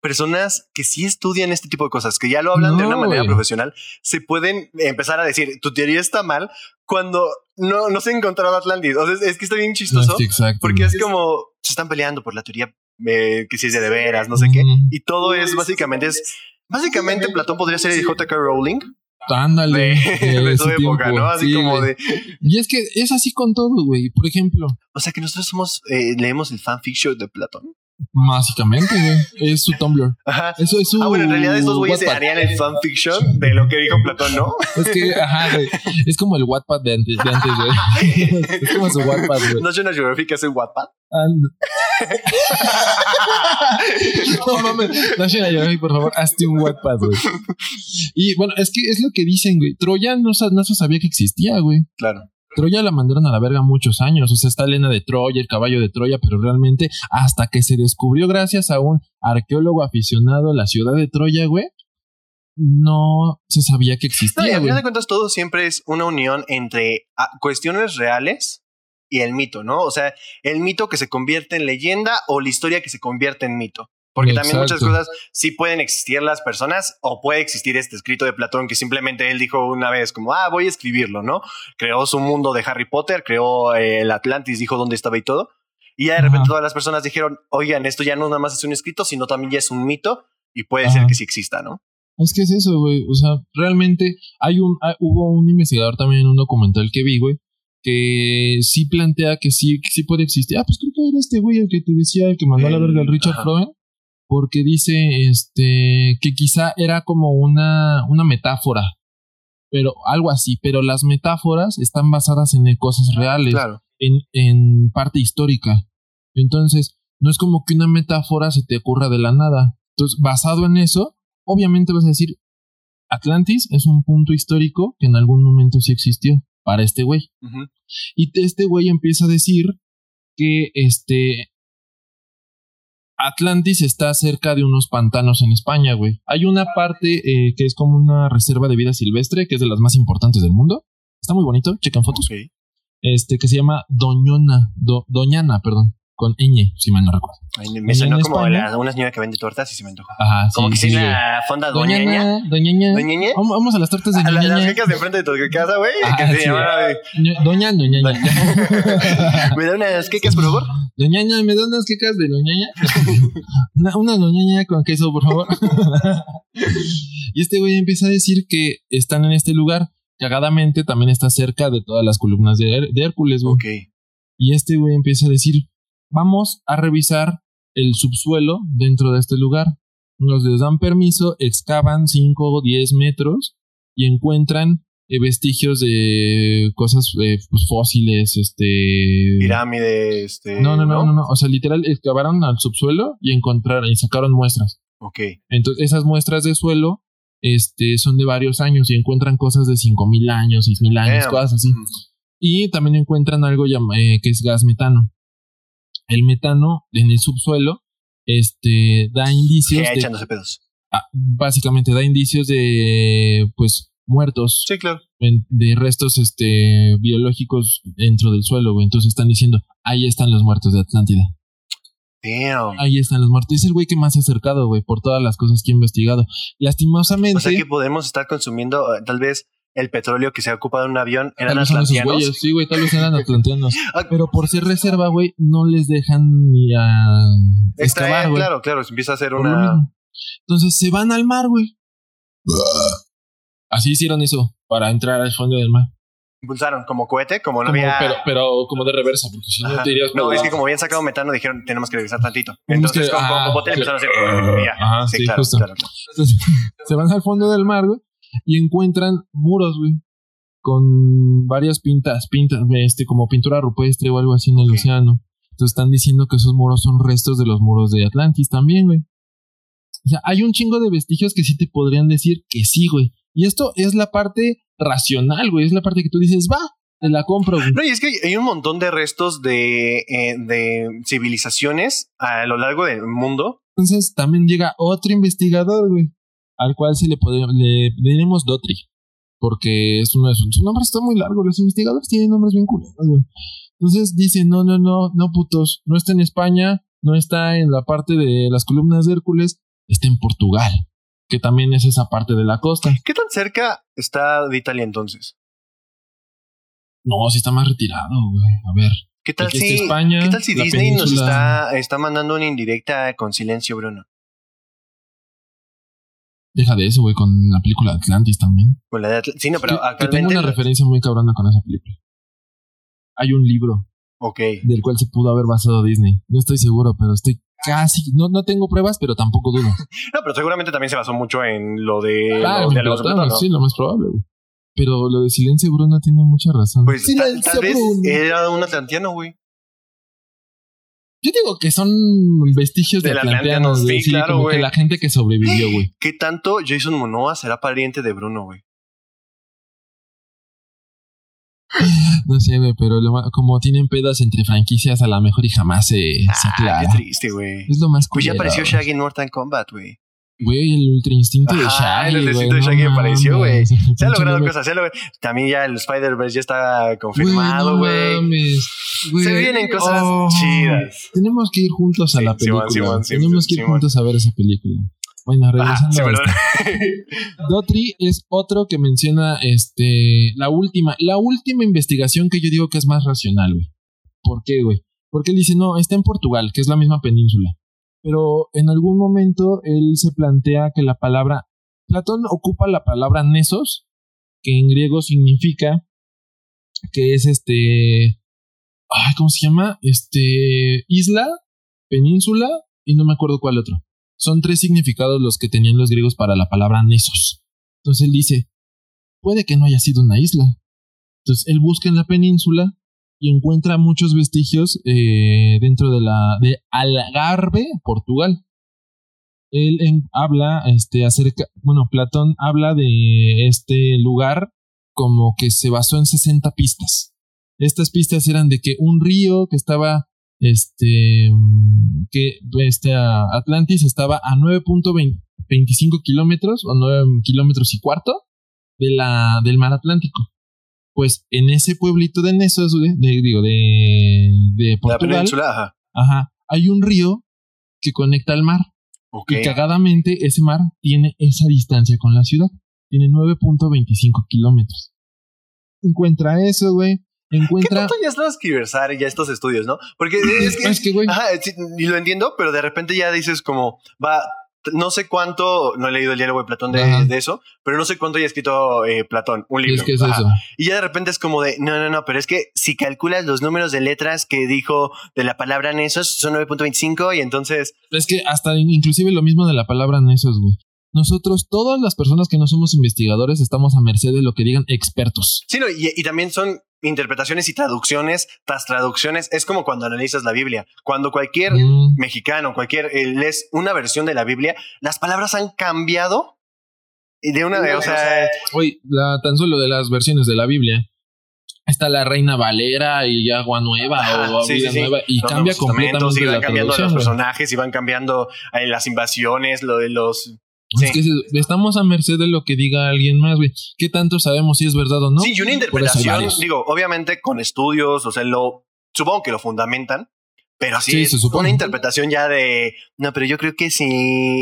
personas que sí estudian este tipo de cosas, que ya lo hablan de No, una manera güey. profesional, se pueden empezar a decir, tu teoría está mal cuando no, no se ha encontrado Atlantis. O sea, es, es que está bien chistoso. Este, exacto. Porque es como se están peleando por la teoría eh, que si es de de veras, no sé qué. Ujú. Y todo es básicamente es básicamente Platón podría ser el JK Rowling Ándale. de, de su su época, tiempo. ¿no? Así Sí, como de, Y es que es así con todo, güey. Por ejemplo, o sea que nosotros somos eh, leemos el fanfiction de Platón. Básicamente, güey. Es su Tumblr. Ajá. Eso es su. Ah, bueno, en realidad estos güeyes Wattpad. harían el fanfiction de lo que dijo Platón, ¿no? Es que, ajá, güey. Es como el Wattpad de antes, de antes, güey. es como su Wattpad, güey. National Geographic hace Wattpad. And- no mames, National Geographic, por favor, hazte un Wattpad, güey. Y bueno, es que es lo que dicen, güey. Troya no, no se sabía que existía, güey. Claro. Troya la mandaron a la verga muchos años. O sea, está Elena de Troya, el caballo de Troya, pero realmente hasta que se descubrió gracias a un arqueólogo aficionado la ciudad de Troya, güey, no se sabía que No, y existía, al final de cuentas todo siempre es una unión entre ah, cuestiones reales y el mito, ¿no? O sea, el mito que se convierte en leyenda o la historia que se convierte en mito. Porque también muchas cosas sí pueden existir las personas o puede existir este escrito de Platón que simplemente él dijo una vez como, ah, voy a escribirlo, ¿no? Creó su mundo de Harry Potter, creó eh, el Atlantis, dijo dónde estaba y todo. Y ya de repente Ajá. todas las personas dijeron, oigan, esto ya no nada más es un escrito, sino también ya es un mito y puede Ajá. ser que sí exista, ¿no? Es que es eso, güey. O sea, realmente hay un, hay- hubo un investigador también en un documental que vi, güey, que sí plantea que sí, que sí puede existir. Ah, pues creo que era este güey el que te decía, el que mandó a la verga al Richard ajá. Porque dice, este, que quizá era como una, una metáfora, pero algo así. Pero las metáforas están basadas en cosas reales Claro. en, en parte histórica. Entonces, no es como que una metáfora se te ocurra de la nada. Entonces, basado en eso, obviamente vas a decir, Atlantis es un punto histórico que en algún momento sí existió para este güey. Y te- este güey empieza a decir que este Atlantis está cerca de unos pantanos en España, güey. Hay una parte eh, que es como una reserva de vida silvestre, que es de las más importantes del mundo. Está muy bonito, chequen fotos este que se llama Doñona, Do- Doñana, perdón, con ñ, si mal no recuerdo. Ay, me sonó como la- una señora que vende tortas y se me antojó. Ajá, sí, Como que sí, sí, la fonda. Doñana, Doñaña. ¿Doñaña? Vamos, vamos a las tortas de A la- las quecas de enfrente de tu casa, güey. Ah, sí. Doña, Doñaña. ¿Me da unas quecas, por favor? Doñaña, ¿me das unas quecas de Doñaña? una, Doñaña con queso, por favor. y este güey empieza a decir que están en este lugar. Cagadamente también está cerca de todas las columnas de, Her- de Hércules, güey. Ok. Y este güey empieza a decir, vamos a revisar el subsuelo dentro de este lugar. Nos les dan permiso, excavan 5 o 10 metros y encuentran eh, vestigios de cosas eh, pues, fósiles, este... Pirámide, este. No, no, no, no, no. O sea, literal, excavaron al subsuelo y encontraron y sacaron muestras. Ok. Entonces, esas muestras de suelo este, son de varios años y encuentran cosas de 5000 años, 6000 años, Damn. cosas así. Y también encuentran algo eh, que es gas metano. El metano en el subsuelo este, da indicios Ya de, echándose pedos. ah, básicamente da indicios de pues muertos Sí, claro. en- de restos este biológicos dentro del suelo, güey. Entonces están diciendo, ahí están los muertos de Atlántida. Damn. Ahí están los muertos. Es el güey que más se ha acercado, güey, por todas las cosas que ha investigado. Lastimosamente, O sea que podemos estar consumiendo eh, tal vez el petróleo que se ha ocupado en un avión eran güeyes. Sí, güey, tal vez eran atlanteanos. Ah, Pero por ser reserva, güey, no les dejan ni a excavar, güey. claro, claro. Se empieza a hacer Por una. Entonces se van al mar, güey. Así hicieron eso, para entrar al fondo del mar. Impulsaron como cohete, como no Como- había. pero, pero como de reversa, porque si no te irías No, es que como habían sacado metano, dijeron tenemos que regresar tantito. Entonces, que- con, con ah, bote empezaron a hacer. Ajá, sí, claro, claro. Entonces, se van al fondo del mar, güey, y encuentran muros, güey, con varias pintas, pintas, este, como pintura rupestre o algo así en el océano. Entonces están diciendo que esos muros son restos de los muros de Atlantis también, güey. O sea, hay un chingo de vestigios que sí te podrían decir que sí, güey. Y esto es la parte racional, güey. Es la parte que tú dices, va, te la compro, güey. No, y es que hay- hay un montón de restos de, eh, de civilizaciones a lo largo del mundo. Entonces también llega otro investigador, güey, al cual se le, podría- le, diremos Dotri, porque es uno de sus, su nombre está muy largo, los investigadores tienen nombres bien güey. Entonces dice, no, no, no, no putos, no está en España, no está en la parte de las columnas de Hércules, está en Portugal, que también es esa parte de la costa. ¿Qué tan cerca está de Italia entonces? No, sí está más retirado, güey, a ver. ¿Qué tal si, España, ¿qué tal si Disney nos está, está mandando una indirecta con silencio, Bruno? Deja de eso, güey, con la película de Atlantis también. Con la de Atl- sí, no, pero que, que tengo una referencia muy cabrona con esa película. Hay un libro Ok. del cual se pudo haber basado Disney. No estoy seguro, pero estoy casi. No, no tengo pruebas, pero tampoco dudo. No, pero seguramente también se basó mucho en lo de. Ah, lo en de Alonso Platón, Platón, ¿no? sí, lo más probable, güey. Pero lo de Silencio Bruno tiene mucha razón. Pues tal, Silencio tal vez Bruno. era un atlantiano, güey. Yo digo que son vestigios de atlanteano, güey. sí, Sí, claro, como güey. que la gente que sobrevivió, güey. ¿Qué tanto Jason Momoa será pariente de Bruno, güey? No sé, güey, pero lo como tienen pedas entre franquicias, a lo mejor y jamás se, se Ah, aclara. qué triste, güey. Es lo más Pues ya apareció. Shaggy en Mortal Kombat, güey. Güey, el ultra instinto de Shaggy. el güey, instinto de no Shaggy apareció, güey. Se ha logrado meme. cosas, se ha logrado- También ya el Spider-Verse ya está confirmado, no güey. güey. Se vienen cosas Oh, chidas. Tenemos que ir juntos a Sí, la película. Tenemos que ir juntos a ver esa película. Bueno, Ah, regresando sí, a perdón. esto. Dotry es otro que menciona este la última, la última investigación que yo digo que es más racional, güey. ¿Por qué, güey? Porque él dice, no, está en Portugal, que es la misma península. Pero en algún momento él se plantea que la palabra. Platón ocupa la palabra nesos, que en griego significa que es este. Ay, ¿cómo se llama? Este. Isla, península y no me acuerdo cuál otro. Son tres significados los que tenían los griegos para la palabra nesos. Entonces él dice: puede que no haya sido una isla. Entonces él busca en la península y encuentra muchos vestigios eh, dentro de la de Algarve, Portugal. Él habla este acerca, bueno, Platón habla de este lugar como que se basó en 60 pistas. Estas pistas eran de que un río que estaba este que este Atlantis estaba a 9.25 kilómetros o 9 kilómetros y cuarto de la del mar Atlántico pues en ese pueblito de Nesos, güey, de, digo, de, de La Portugal, península, ajá. ajá, hay un río que conecta al mar. Ok. Y cagadamente ese mar tiene esa distancia con la ciudad. Tiene 9.25 kilómetros. Encuentra eso, güey. ¿Qué Encuentra... tanto ya es transcriversar ya estos estudios, no? Porque es que. Es que, güey, Ajá, y lo entiendo, pero de repente ya dices como, va, no sé cuánto, no he leído el diálogo de Platón de, eso, pero no sé cuánto haya escrito eh, Platón, un libro. es que es eso. Y ya de repente es como de, no, no, no, pero es que si calculas los números de letras que dijo de la palabra Nesos, son 9.25 y entonces, Es que hasta inclusive lo mismo de la palabra Nesos, güey. Nosotros, todas las personas que no somos investigadores, estamos a merced de lo que digan expertos. sí, no, y, y también son interpretaciones y traducciones tras traducciones. Es como cuando analizas la Biblia. Cuando cualquier Mm, mexicano, cualquier, eh, lees una versión de la Biblia, las palabras han cambiado y de una, o sea, Oye, la, tan solo de las versiones de la Biblia. Está la Reina Valera y Agua Nueva o sí, Vida sí, sí. Nueva y cambia completamente y van la cambiando los personajes y van cambiando eh, las invasiones, lo de los... Es que estamos a merced de lo que diga alguien más, güey. ¿Qué tanto sabemos si es verdad o no? Sí, y una interpretación, digo, obviamente con estudios, o sea, lo supongo que lo fundamentan, pero sí, Sí, es se una interpretación ya de, no, pero yo creo que si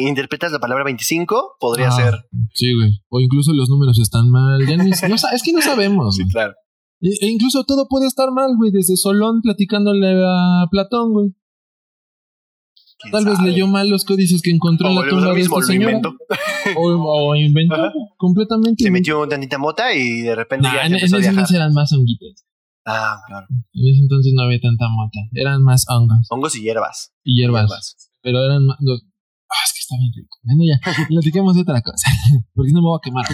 interpretas la palabra 25, podría Ah, ser. Sí, güey. O incluso los números están mal. Ya ni- no es que no sabemos. Sí, claro. E, e incluso todo puede estar mal, güey. Desde Solón platicándole a Platón, güey. ¿Quién Tal vez leyó mal los códices que encontró en la tumba de esta señora. inventó. O, o inventó Ajá. completamente. Se metió tantita mota y de repente Nah, ya en, en a ese entonces eran más honguitos. Ah, claro. En ese entonces no había tanta mota. Eran más hongos Hongos y hierbas. y hierbas. Pero eran más. los- Ah, es que está bien rico. Bueno, ya, platiquemos de otra cosa. Porque no me voy a quemar.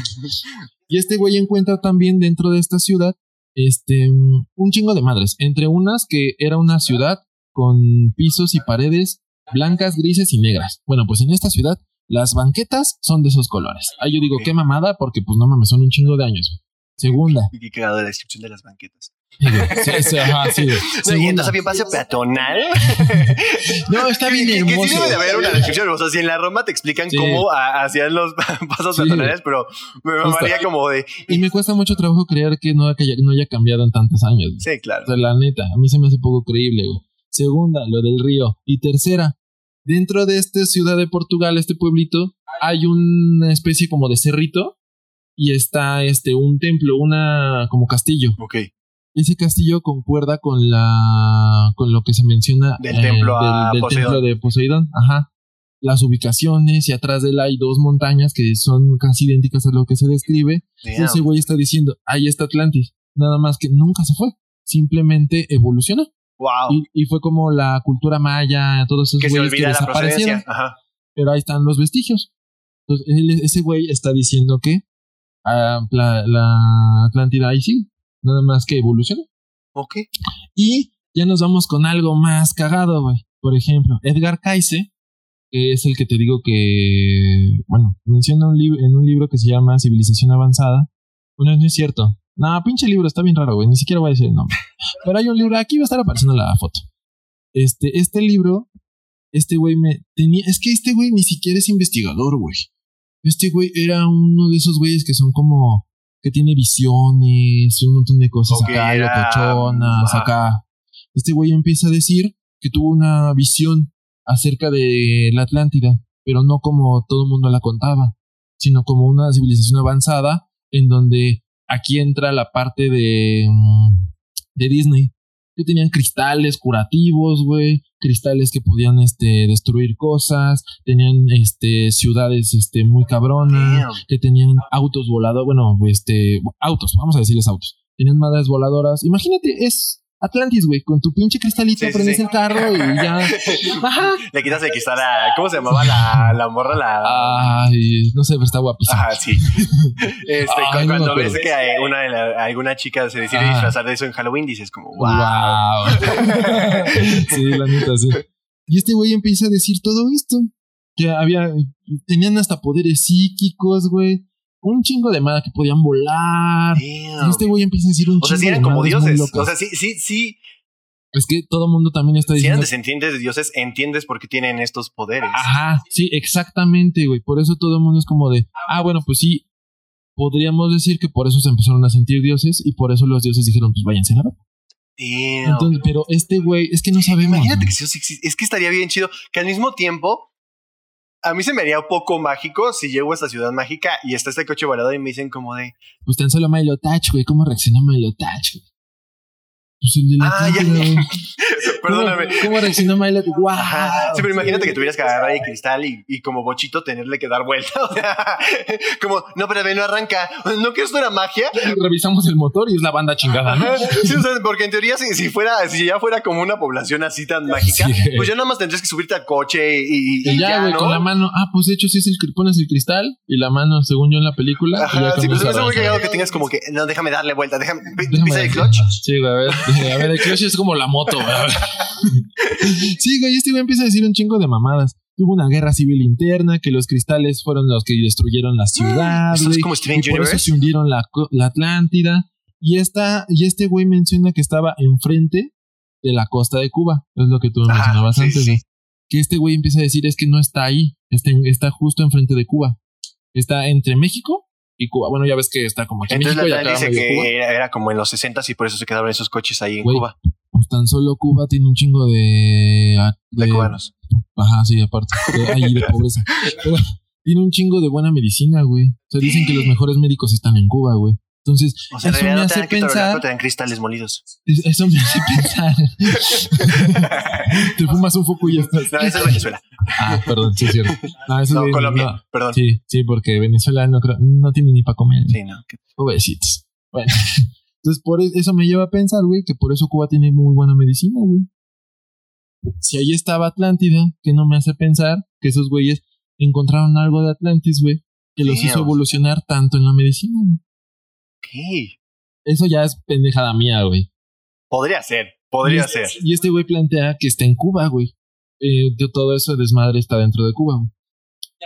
Y este güey encuentra también dentro de esta ciudad este un chingo de madres. Entre unas que era una ciudad con pisos y paredes blancas, grises y negras. Bueno, pues en esta ciudad las banquetas son de esos colores. Ahí yo digo, Ok. qué mamada, porque pues no mames, son un chingo de años. Segunda. Y qué cagado la descripción de las banquetas. Sí. Sí, ajá, sí. No, y entonces había peatonal. No, está bien Que- que- hermoso. sí debe de haber una descripción. O sea, si en la Roma te explican Sí. cómo ah, hacían los pasos Sí. peatonales, pero me mamaría como de. Y me cuesta mucho trabajo creer que no, que haya, no haya cambiado en tantos años. Sí, claro. O sea, la neta, a mí se me hace poco creíble, güey. Segunda, lo del río. Y tercera, dentro de esta ciudad de Portugal, este pueblito, hay una especie como de cerrito y está este un templo, una como castillo. Ok. ese castillo concuerda con la con lo que se menciona Del templo a del, del Poseidón. templo de Poseidón. Ajá. Las ubicaciones y atrás de él hay dos montañas que son casi idénticas a lo que se describe. Ese güey está diciendo, ahí está Atlantis. Nada más que nunca se fue. Simplemente evolucionó. Wow. Y, y fue como la cultura maya, todos esos que se güeyes que desaparecieron. Ajá. Pero ahí están los vestigios. Entonces, él- ese güey está diciendo que ah, la, la Atlántida ahí sí. Nada más que evolucionó. Ok. Y ya nos vamos con algo más cagado, güey. Por ejemplo, Edgar Cayce, que es el que te digo que, bueno, menciona un libro en un libro que se llama Civilización Avanzada. Bueno, no es cierto. No, pinche libro, está bien raro, güey. Ni siquiera voy a decir el nombre. Pero hay un libro, aquí va a estar apareciendo la foto. Este, este libro, este güey me tenía, es que este güey ni siquiera es investigador, güey. Este güey era uno de esos güeyes que son como, que tiene visiones, un montón de cosas acá, era- locochonas, ajá. acá. Este güey empieza a decir que tuvo una visión acerca de la Atlántida, pero no como todo el mundo la contaba, sino como una civilización avanzada en donde aquí entra la parte de, mm, de Disney, que tenían cristales curativos, güey, cristales que podían este, destruir cosas, tenían este, ciudades este, muy cabronas, que tenían autos volados, bueno, este, autos, vamos a decirles autos, tenían madres voladoras, imagínate, es Atlantis, güey, con tu pinche cristalito Sí, prendes sí. el carro y ya, ajá, Le quitas el cristal a. ¿Cómo se llamaba la, la morra? La. ay, no sé, pero está guapísimo. Ajá, sí. Este, Ay, no cuando ves que hay una de la- alguna chica se decide Ah. disfrazar de eso en Halloween, dices como, wow. Wow. sí, la neta, sí. Y este güey empieza a decir todo esto. Que había, tenían hasta poderes psíquicos, güey. Un chingo de madre que podían volar. Damn. este güey empieza a decir un O sea, chingo sí eran de como dioses. O sea, sí, sí, sí. es que todo el mundo también está Si eran diciendo. descendientes de dioses, entiendes por qué tienen estos poderes. Ajá, sí, exactamente, güey. Por eso todo el mundo es como de, ah, bueno, pues sí. Podríamos decir que por eso se empezaron a sentir dioses y por eso los dioses dijeron, pues váyanse a la verga. Entonces, pero este güey, es que no sabemos. Imagínate que sí, es que estaría bien chido que al mismo tiempo a mí se me haría un poco mágico si llego a esta ciudad mágica y está este coche volador y me dicen como de Pues tan solo Milo Touch, güey. ¿Cómo reaccionó Milo Touch, güey? Pues el de la Ah, ya. Perdóname. ¿Cómo, reaccionó Milo? ¡Wow! Sí, pero imagínate que tuvieras que agarrar el cristal y, y como bochito tenerle que dar vuelta. O sea, como, no, pero no arranca. ¿No que esto era magia? Revisamos el motor y es la banda chingada, ¿no? Sí, o sea, porque en teoría, si, si fuera, si ya fuera como una población así tan mágica, Sí. pues ya nada más tendrías que subirte al coche y, y Y ya, güey, ¿no? con la mano. Ah, pues de hecho, sí es el pones el cristal y la mano, según yo en la película. Ajá, sí, comienza pues es muy cagado que tengas como que, no, déjame darle vuelta, déjame, Déjame pisa el clutch. Sí, güey, a ver. A ver, el clutch es como la moto, güey. Sí, güey, este güey empieza a decir un chingo de mamadas. Hubo una guerra civil interna, que los cristales fueron los que destruyeron la ciudad, güey. como Steven y por eso se hundieron la, la Atlántida. Y, esta, y este güey menciona que estaba enfrente de la costa de Cuba. Es lo que tú mencionabas antes. sí. Que este güey empieza a decir es que no está ahí. Está, está justo enfrente de Cuba. Está entre México y Cuba. Bueno, ya ves que está como aquí Entonces México y la acá dice que Cuba. era, era como en los 60 y por eso se quedaron esos coches ahí en Cuba, Pues tan solo Cuba tiene un chingo de... de cubanos. Ajá, sí, aparte. De, ahí de pobreza. Pero tiene un chingo de buena medicina, güey. O sea, dicen que los mejores médicos están en Cuba, güey. Entonces, O sea, eso me no hace pensar... te dan cristales molidos. es- Eso me hace pensar... Te fumas un foco y ya estás. No, eso es Venezuela. Ah, perdón, sí es cierto. No, eso No, es de- Colombia, no. perdón. Sí, Sí, sí, porque Venezuela no, creo- no tiene ni para comer. no. que- Pobrecitos. Bueno. Entonces, por e- eso me lleva a pensar, güey, que por eso Cuba tiene muy buena medicina, güey. Si ahí estaba Atlántida, que no me hace pensar que esos güeyes encontraron algo de Atlantis, güey, que los hizo evolucionar tanto en la medicina, güey. Ok. Eso ya es pendejada mía, güey. Podría ser, podría y este, ser. Y este güey plantea que está en Cuba, güey. Eh, de todo eso desmadre está dentro de Cuba, güey.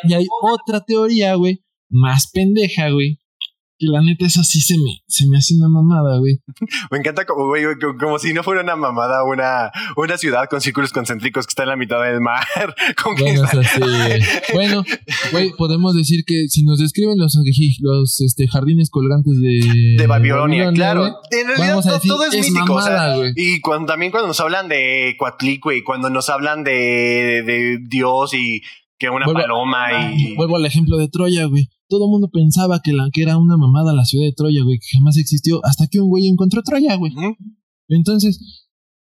Y hay otra teoría, güey, más pendeja, güey. Que la neta, eso sí se me, se me hace una mamada, güey. Me encanta como, güey, como- si no fuera una mamada, una, una ciudad con círculos concéntricos que está en la mitad del mar. Con que Bueno, o está- sea, sí. Bueno, güey, podemos decir que si nos describen los, los este, jardines colgantes de, de Babilonia, claro. güey, En realidad todo es, es mítico. o sea, y cuando, también cuando nos hablan de Coatlicue, cuando nos hablan de, de Dios y que una Vuelvo- paloma y... Vuelvo al ejemplo de Troya, güey. Todo el mundo pensaba que, la, que era una mamada la ciudad de Troya, güey, que jamás existió, hasta que un güey encontró Troya, güey. Entonces,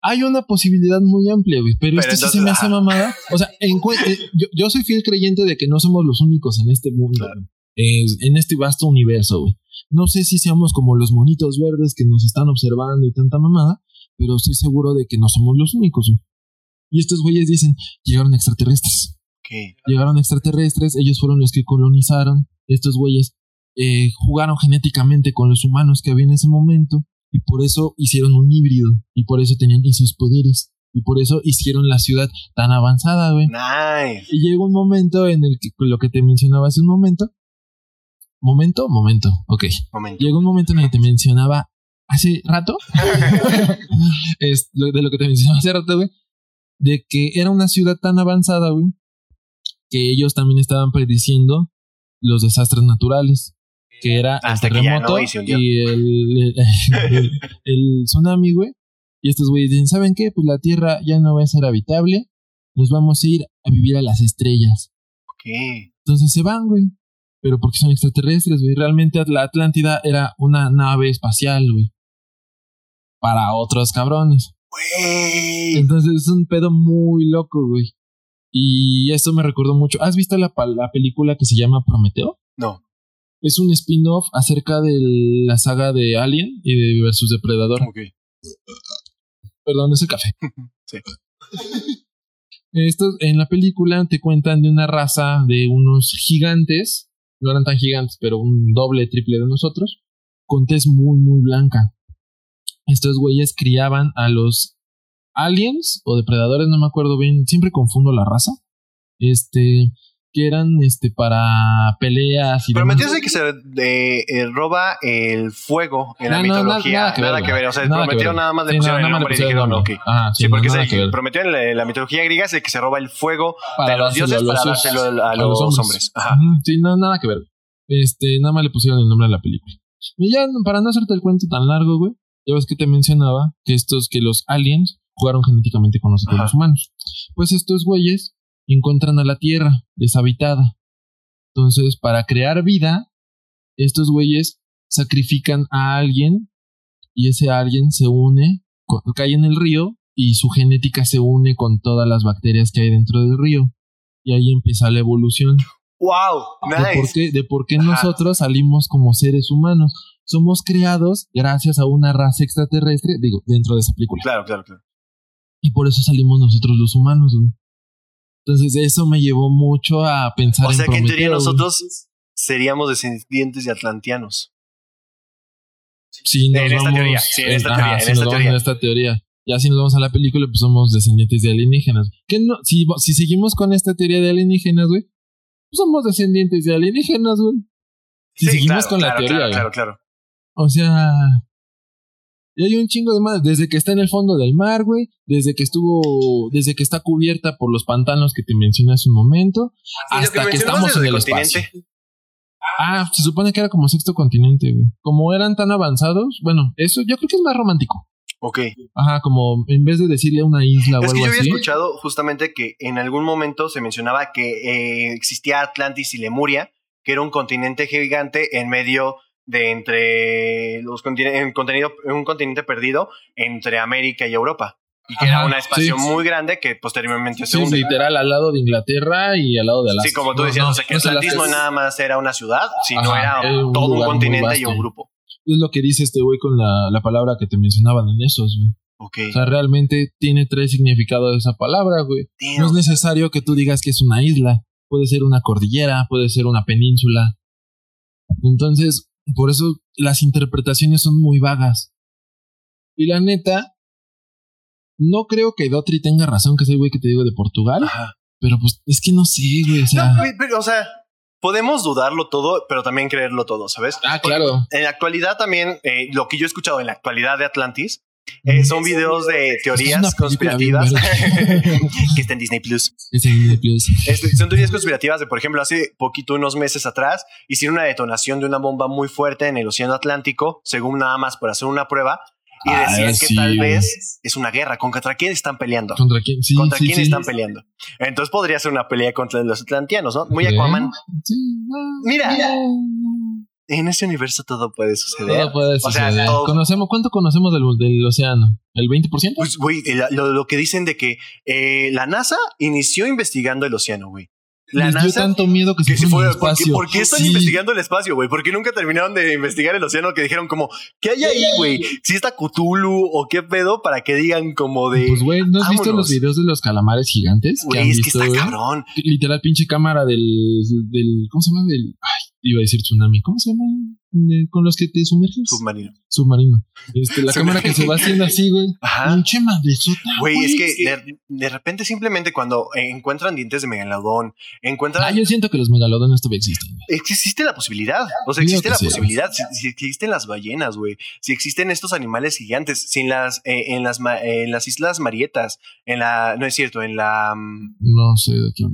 hay una posibilidad muy amplia, güey. Pero, Pero esto sí entonces, se me hace mamada. O sea, en eh, yo, yo soy fiel creyente de que no somos los únicos en este mundo, Claro. en este vasto universo, güey. No sé si seamos como los monitos verdes que nos están observando y tanta mamada, pero estoy seguro de que no somos los únicos, güey. Y estos güeyes dicen, llegaron extraterrestres. Ok. Llegaron extraterrestres, ellos fueron los que colonizaron. Estos güeyes eh, jugaron genéticamente con los humanos que había en ese momento y por eso hicieron un híbrido y por eso tenían esos poderes y por eso hicieron la ciudad tan avanzada, güey. Nice. Y llegó un momento en el que lo que te mencionaba hace un momento. Momento, momento, ok. Momento. Llegó un momento en el que te mencionaba hace rato. es de lo que te mencionaba hace rato, güey. De que era una ciudad tan avanzada, güey. Que ellos también estaban prediciendo los desastres naturales. Que era Hasta el terremoto no, y el, el, el tsunami, güey. Y estos güeyes dicen, ¿saben qué? Pues la Tierra ya no va a ser habitable. Nos vamos a ir a vivir a las estrellas. Ok. Entonces se van, güey. Pero porque son extraterrestres, güey. Realmente la Atlántida era una nave espacial, güey. Para otros cabrones. Güey. Entonces es un pedo muy loco, güey. Y esto me recordó mucho. ¿Has visto la, película que se llama Prometeo? No. Es un spin-off acerca de la saga de Alien y de versus Depredador. Ok. Perdón, es el café. Sí. Estos, en la película te cuentan de una raza de unos gigantes, no eran tan gigantes, pero un doble, triple de nosotros, con tez muy, muy blanca. Estos güeyes criaban a los aliens o depredadores, no me acuerdo bien, siempre confundo la raza. Este, que eran este para peleas y Pero entiendes que se eh, eh, roba el fuego en la No, na- mitología. nada que ver, güey. O sea, Nada que ver. nada más le Sí, pusieron el nada nombre y dijeron, ok. Ajá, Sí, sí, porque nada que ver. Prometeo en la, la mitología griega es el que se roba el fuego Para de los dioses para dárselo a, los hombres. Ajá. Ujú, Sí, no, nada que ver. Este, nada más le pusieron el nombre a la película. Y ya, para no hacerte el cuento tan largo, güey, ya ves que te mencionaba que estos, que los aliens jugaron genéticamente con nosotros Ajá. los humanos. Pues estos güeyes encuentran a la Tierra deshabitada. Entonces, para crear vida, estos güeyes sacrifican a alguien y ese alguien se une, co- cae en el río y su genética se une con todas las bacterias que hay dentro del río. Y ahí empieza la evolución ¡Wow! de por Nice. qué, de por qué nosotros salimos como seres humanos. Somos creados gracias a una raza extraterrestre, digo, dentro de esa película. Claro, claro, claro. Y por eso salimos nosotros los humanos, güey. Entonces eso me llevó mucho a pensar O sea en que en teoría güey. nosotros seríamos descendientes de atlantianos. Sí, nos En esta vamos- teoría, en esta teoría. Ya si nos vamos a la película, pues somos descendientes de alienígenas. Que no, si, si seguimos con esta teoría de alienígenas, güey, pues somos descendientes de alienígenas, güey. Si seguimos claro, con la teoría, Claro, güey. claro, claro. O sea, y hay un chingo de más. Desde que está en el fondo del mar, güey. Desde que estuvo, desde que está cubierta por los pantanos que te mencioné hace un momento. Y lo hasta que, mencionabas estamos en el lo espacio. continente. Ah, se supone que era como sexto continente, güey. Como eran tan avanzados, bueno, eso yo creo que es más romántico. Ok. Ajá, como en vez de decirle una isla o Es que algo yo había así. escuchado justamente que en algún momento se mencionaba que eh, existía Atlantis y Lemuria, que era un continente gigante en medio de entre los un, contenido, un continente perdido entre América y Europa. Y que Ajá, era un espacio sí. muy grande que posteriormente se Sí, hunde. literal, al lado de Inglaterra y al lado de Alaska. Sí, como tú No, decías, no, o sea, que no es Atlantis no Alaska, nada más era una ciudad, sino Ajá, era un todo un continente y un grupo. Es lo que dice este güey con la, la palabra que te mencionaban en esos, güey. Ok. O sea, realmente tiene tres significados esa palabra, güey. Damn. No es necesario que tú digas que es una isla. Puede ser una cordillera, puede ser una península. Entonces, por eso las interpretaciones son muy vagas. Y la neta, no creo que Dotri tenga razón, que es el güey que te digo de Portugal. Ajá. Pero pues es que no sé, güey. O sea, No, pero, o sea, podemos dudarlo todo, pero también creerlo todo, ¿sabes? ah, claro. En la actualidad también, eh, lo que yo he escuchado en la actualidad de Atlantis eh, son videos de teorías conspirativas que está en Disney Plus. Este, son teorías conspirativas de, por ejemplo, hace poquito, unos meses atrás, hicieron una detonación de una bomba muy fuerte en el Océano Atlántico, según nada más por hacer una prueba, y Ah, decían que tal vez es una guerra. ¿Contra quién están peleando? ¿Contra quién? Sí, ¿Contra sí, quién están peleando? Entonces podría ser una pelea contra los atlantianos, ¿no? Muy. Aquaman. Ah, Mira. En este universo todo puede suceder. Todo puede O sea, suceder. todo- Conocemos, ¿Cuánto conocemos del, del océano? ¿El 20%? Pues, güey, lo, lo que dicen de que eh, la NASA inició investigando el océano, güey. La Les dio NASA tanto miedo que, que se se fueron fue. al ¿Por por qué están Sí. investigando el espacio, güey? ¿Por qué nunca terminaron de investigar el océano? Que dijeron como, ¿qué hay ahí, güey? Si está Cthulhu o qué pedo para que digan como de. Pues, güey, ¿no has visto los videos de los calamares gigantes? Güey, es que está cabrón. Literal, pinche cámara del, del. ¿Cómo se llama? Del. Ay, iba a decir tsunami. ¿Cómo se llama? De- con los que te sumerges. Submarino. Submarino. Este, la cámara que se va haciendo así, güey. Ajá. Pinche madresota. Güey, es que de, de repente simplemente cuando eh, encuentran dientes de megalodón, encuentran... Ah, yo siento que los megalodones todavía existen. existe la posibilidad. O sea, existe la sí. posibilidad. Si, si existen las ballenas, güey. Si existen estos animales gigantes. Sin las, eh, en, las, ma- en las Islas Marietas. En la. No es cierto, en la. mm, No sé de qué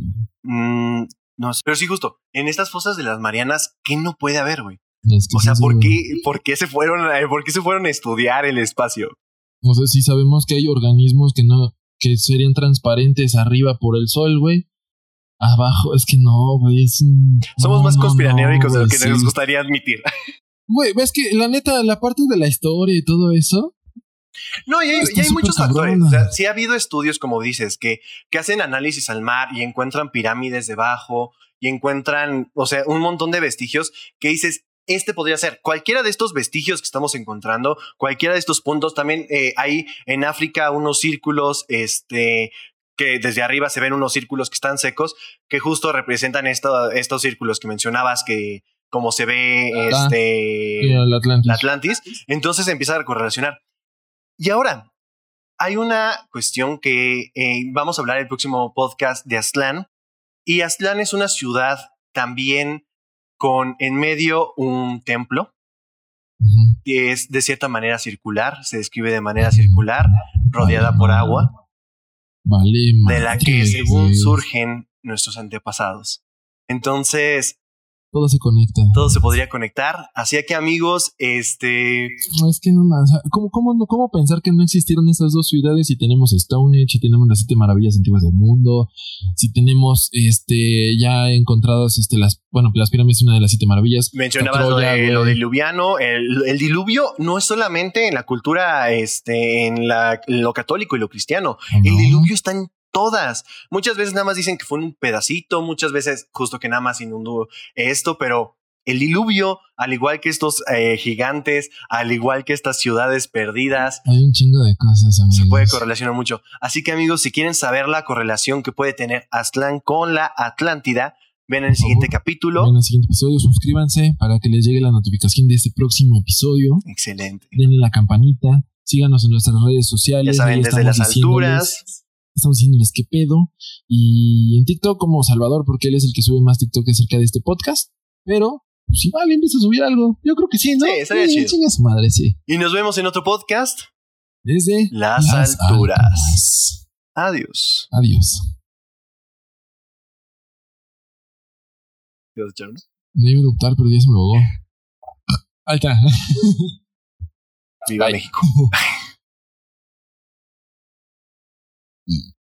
mm, no sé. Pero sí, justo. En estas fosas de las Marianas, ¿qué no puede haber, güey? Es que O sea, ¿por qué, ¿por qué se fueron, a- por qué se fueron a estudiar el espacio? O sea, sí sabemos que hay organismos que no, que serían transparentes arriba por el sol, güey. Abajo, es que no, güey, es un- Somos no, más no, conspiranoicos de lo que sí. nos gustaría admitir. Güey, ves que la neta, la parte de la historia y todo eso, No, y hay, y hay muchos factores. O sea, sí ha habido estudios, como dices, que, que hacen análisis al mar y encuentran pirámides debajo y encuentran, o sea, un montón de vestigios que dices, este podría ser cualquiera de estos vestigios que estamos encontrando, cualquiera de estos puntos. También eh, hay en África unos círculos, este que desde arriba se ven unos círculos que están secos, que justo representan esto- estos círculos que mencionabas, que como se ve Ah, este el Atlantis. la Atlantis, entonces empieza a correlacionar. Y ahora, hay una cuestión que eh, vamos a hablar en el próximo podcast de Aztlán. Y Aztlán es una ciudad también con en medio un templo. Que es de cierta manera circular, se describe de manera circular, rodeada por agua, Vale, de la que según surgen nuestros antepasados. Entonces, Todo se conecta. todo se podría conectar. Así que amigos, este... No, es que no más. ¿Cómo, cómo, no- ¿Cómo pensar que no existieron esas dos ciudades si tenemos Stonehenge, si tenemos las siete maravillas antiguas del mundo, si tenemos este ya encontradas este las bueno las pirámides es una de las siete maravillas. Mencionabas lo, Troya, de- lo diluviano. El, el diluvio no es solamente en la cultura, este, en, la, en lo católico y lo cristiano. El ¿No? diluvio está en todas. Muchas veces nada más dicen que fue un pedacito, muchas veces justo que nada más inundó esto, pero el diluvio, al igual que estos eh, gigantes, al igual que estas ciudades perdidas, Hay un chingo de cosas. se amigos. puede correlacionar mucho. Así que amigos, si quieren saber la correlación que puede tener Aztlán con la Atlántida, ven el Por siguiente favor, capítulo. En el siguiente episodio, suscríbanse para que les llegue la notificación de este próximo episodio. Excelente. Denle la campanita. Síganos en nuestras redes sociales. Ya saben, ahí desde las alturas. Estamos diciéndoles qué pedo. Y en TikTok como Salvador, porque él es el que sube más TikTok acerca de este podcast. Pero, pues igual empieza a subir algo. Yo creo que sí, ¿no? Sí, estaría chido. Chinga su madre, sí. Y nos vemos en otro podcast. Desde Las alturas. alturas. Adiós. Adiós. ¿Quieres echar uno? No iba a adoptar, pero ya se me ahogó. Alta. Viva Bye. México. 意义。